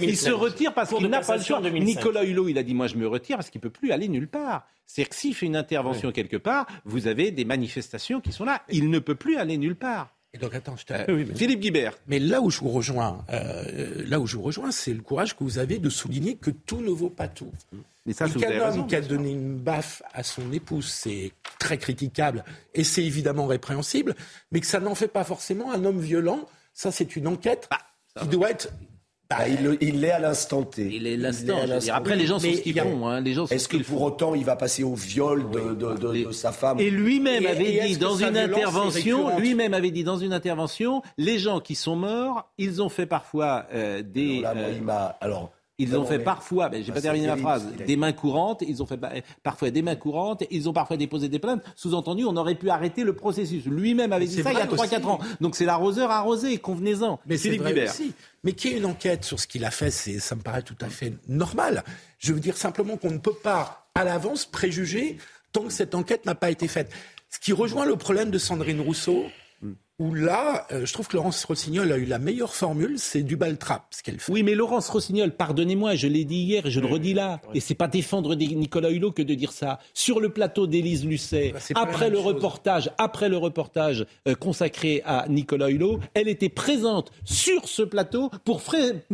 [SPEAKER 1] Il se retire parce qu'il n'a pas le choix. Nicolas Hulot, il a dit moi je me retire parce qu'il peut plus aller nulle part. C'est-à-dire que s'il fait une intervention quelque part, vous avez des manifestations qui sont là. Il ne peut plus aller nulle part.
[SPEAKER 6] Et donc attends, je.
[SPEAKER 1] Euh, Philippe Guibert.
[SPEAKER 6] Mais là où je vous rejoins, euh, là où je vous rejoins, c'est le courage que vous avez de souligner que tout ne vaut pas tout. Mais ça, qu'un homme qui a donné une baffe à son épouse, c'est très critiquable et c'est évidemment répréhensible, mais que ça n'en fait pas forcément un homme violent. Ça, c'est une enquête bah, qui doit être
[SPEAKER 8] bah, il l'est à l'instant T.
[SPEAKER 1] Il est l'instant. Après, les gens sont ce qu'ils font. Hein.
[SPEAKER 8] Est-ce que pour autant, il va passer au viol de, sa femme
[SPEAKER 1] Et lui-même avait dit dans une intervention, lui-même avait dit dans une intervention, les gens qui sont morts, ils ont fait parfois euh, des.
[SPEAKER 8] Alors, là, alors
[SPEAKER 1] ils ont fait parfois, ben, j'ai pas terminé ma phrase, des mains courantes, ils ont fait parfois des mains courantes, ils ont parfois déposé des plaintes. Sous-entendu, on aurait pu arrêter le processus. Lui-même avait dit ça il y a 3-4 ans. Donc c'est l'arroseur arrosé, convenez-en.
[SPEAKER 6] Mais c'est vrai aussi. Mais qu'il y ait une enquête sur ce qu'il a fait, ça me paraît tout à fait normal. Je veux dire simplement qu'on ne peut pas, à l'avance, préjuger tant que cette enquête n'a pas été faite. Ce qui rejoint le problème de Sandrine Rousseau, où là, euh, je trouve que Laurence Rossignol a eu la meilleure formule, c'est du trap, ce qu'elle fait.
[SPEAKER 1] Oui, mais Laurence Rossignol, pardonnez-moi, je l'ai dit hier et je le redis là, et c'est pas défendre Nicolas Hulot que de dire ça. Sur le plateau d'Élise Lucet, bah, après le reportage, après le reportage euh, consacré à Nicolas Hulot, elle était présente sur ce plateau pour,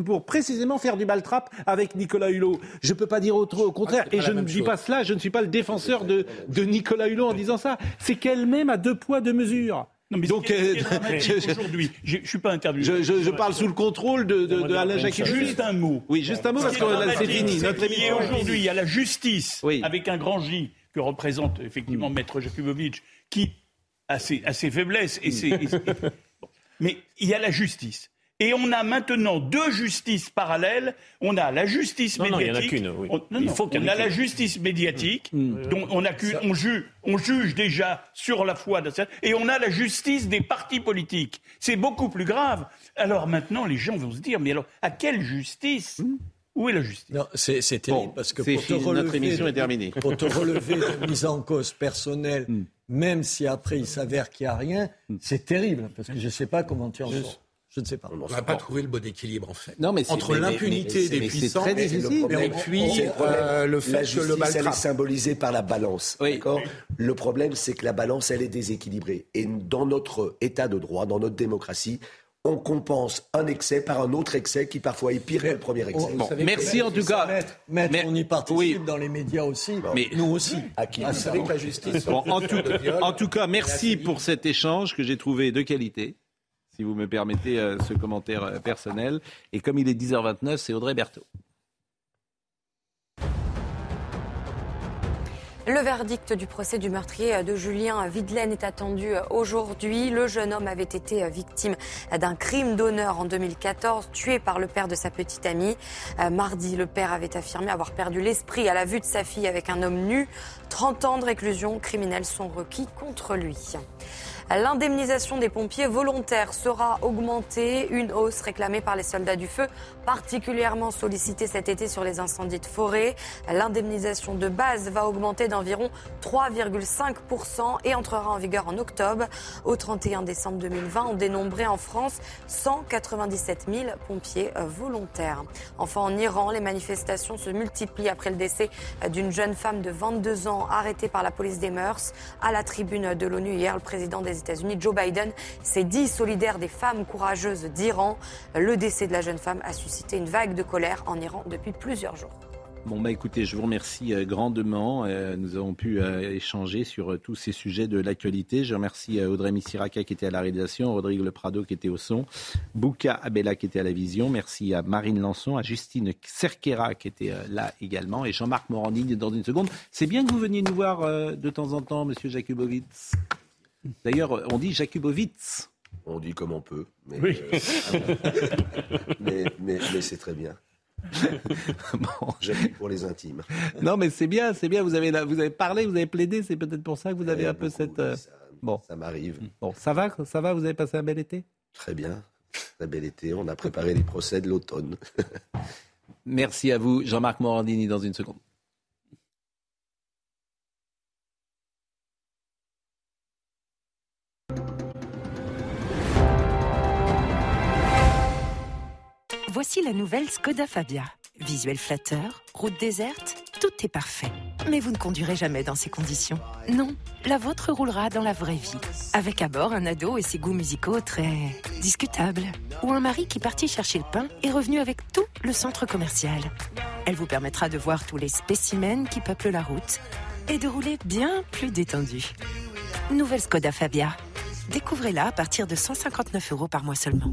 [SPEAKER 1] pour précisément faire du trap avec Nicolas Hulot. Je peux pas dire autre, au contraire, ah, et je ne dis pas cela, je ne suis pas le défenseur de, de Nicolas Hulot en disant ça. C'est qu'elle-même a deux poids, deux mesures.
[SPEAKER 9] Non, mais Donc, euh, aujourd'hui, je ne suis pas interviewé.
[SPEAKER 1] Je, je, je, parle sous le contrôle de, de, de Alain Jacques.
[SPEAKER 9] Juste un mot.
[SPEAKER 1] Oui, juste un mot parce que c'est fini.
[SPEAKER 9] Notre émission aujourd'hui, il y a la justice oui. avec un grand J que représente effectivement mm. Maître Jakubowicz, qui a ses, a ses faiblesses et ses. et, mais il y a la justice. Et on a maintenant deux justices parallèles. On a la justice médiatique.
[SPEAKER 7] Non, il n'y en a qu'une. Oui.
[SPEAKER 9] On, il faut on a la justice médiatique, mm. Mm. dont on, accuse, on, juge, on juge déjà sur la foi de cette. Et on a la justice des partis politiques. C'est beaucoup plus grave. Alors maintenant, les gens vont se dire mais alors, à quelle justice mm. Où est la justice?
[SPEAKER 15] Non, c'est terrible parce que pour te, relever,
[SPEAKER 1] notre émission est terminée.
[SPEAKER 15] pour te relever de mise en cause personnelle, même si après il s'avère qu'il n'y a rien, c'est terrible parce que je ne sais pas comment tu en sors. Je ne sais pas.
[SPEAKER 6] On n'a pas trouvé le bon équilibre, en fait.
[SPEAKER 1] Non, mais
[SPEAKER 6] Entre l'impunité des puissants
[SPEAKER 1] et,
[SPEAKER 6] et puis euh, le fait
[SPEAKER 8] que
[SPEAKER 6] le
[SPEAKER 8] mal elle est symbolisée par la balance. Oui. Le problème, c'est que la balance, elle est déséquilibrée. Et dans notre état de droit, dans notre démocratie, on compense un excès par un autre excès qui parfois est pire que le premier excès.
[SPEAKER 1] Bon, merci en tout cas.
[SPEAKER 15] Maître, on y participe dans les médias aussi, mais nous aussi.
[SPEAKER 8] À qui Vous savez que la justice.
[SPEAKER 1] Bon, en, tout, en tout cas, merci pour cet échange que j'ai trouvé de qualité si vous me permettez euh, ce commentaire euh, personnel. Et comme il est 10h29, c'est Audrey Berthaud.
[SPEAKER 3] Le verdict du procès du meurtrier de Julien Videlaine est attendu aujourd'hui. Le jeune homme avait été victime d'un crime d'honneur en 2014, tué par le père de sa petite amie. Euh, mardi, le père avait affirmé avoir perdu l'esprit à la vue de sa fille avec un homme nu. 30 ans de réclusion criminelle sont requis contre lui. L'indemnisation des pompiers volontaires sera augmentée, une hausse réclamée par les soldats du feu, particulièrement sollicitée cet été sur les incendies de forêt. L'indemnisation de base va augmenter d'environ 3,5% et entrera en vigueur en octobre. Au 31 décembre 2020, on dénombrait en France 197 000 pompiers volontaires. Enfin, en Iran, les manifestations se multiplient après le décès d'une jeune femme de 22 ans arrêtée par la police des mœurs. À la tribune de l'ONU hier, le président des États-Unis, Joe Biden, s'est dit solidaire des femmes courageuses d'Iran. Le décès de la jeune femme a suscité une vague de colère en Iran depuis plusieurs jours.
[SPEAKER 1] Bon, bah écoutez, je vous remercie euh, grandement. Euh, nous avons pu euh, échanger sur tous ces sujets de l'actualité. Je remercie Audrey Missiraka qui était à la réalisation, Rodrigue Le Prado qui était au son, Bouka Abella qui était à la vision. Merci à Marine Lançon, à Justine Cerquera qui était là également et Jean-Marc Morandini dans une seconde. C'est bien que vous veniez nous voir de temps en temps, monsieur Jakubowicz. D'ailleurs, on dit Jakubowicz.
[SPEAKER 8] On dit comme on peut, mais, euh, mais, c'est très bien. bon. J'appuie pour les intimes.
[SPEAKER 1] Non, mais c'est bien, c'est bien. Vous avez, vous avez parlé, vous avez plaidé. C'est peut-être pour ça que vous avez un peu cette.
[SPEAKER 8] Euh, bon, ça m'arrive.
[SPEAKER 1] Bon, ça va, ça va. Vous avez passé un bel été?
[SPEAKER 8] Très bien, un bel été. On a préparé les procès de l'automne.
[SPEAKER 1] Merci à vous, Jean-Marc Morandini, dans une seconde.
[SPEAKER 22] Voici la nouvelle Skoda Fabia. Visuel flatteur, route déserte, tout est parfait. Mais vous ne conduirez jamais dans ces conditions. Non, la vôtre roulera dans la vraie vie. Avec à bord un ado et ses goûts musicaux très discutables. Ou un mari qui partit chercher le pain est revenu avec tout le centre commercial. Elle vous permettra de voir tous les spécimens qui peuplent la route et de rouler bien plus détendu. Nouvelle Skoda Fabia. Découvrez-la à partir de 159 euros par mois seulement.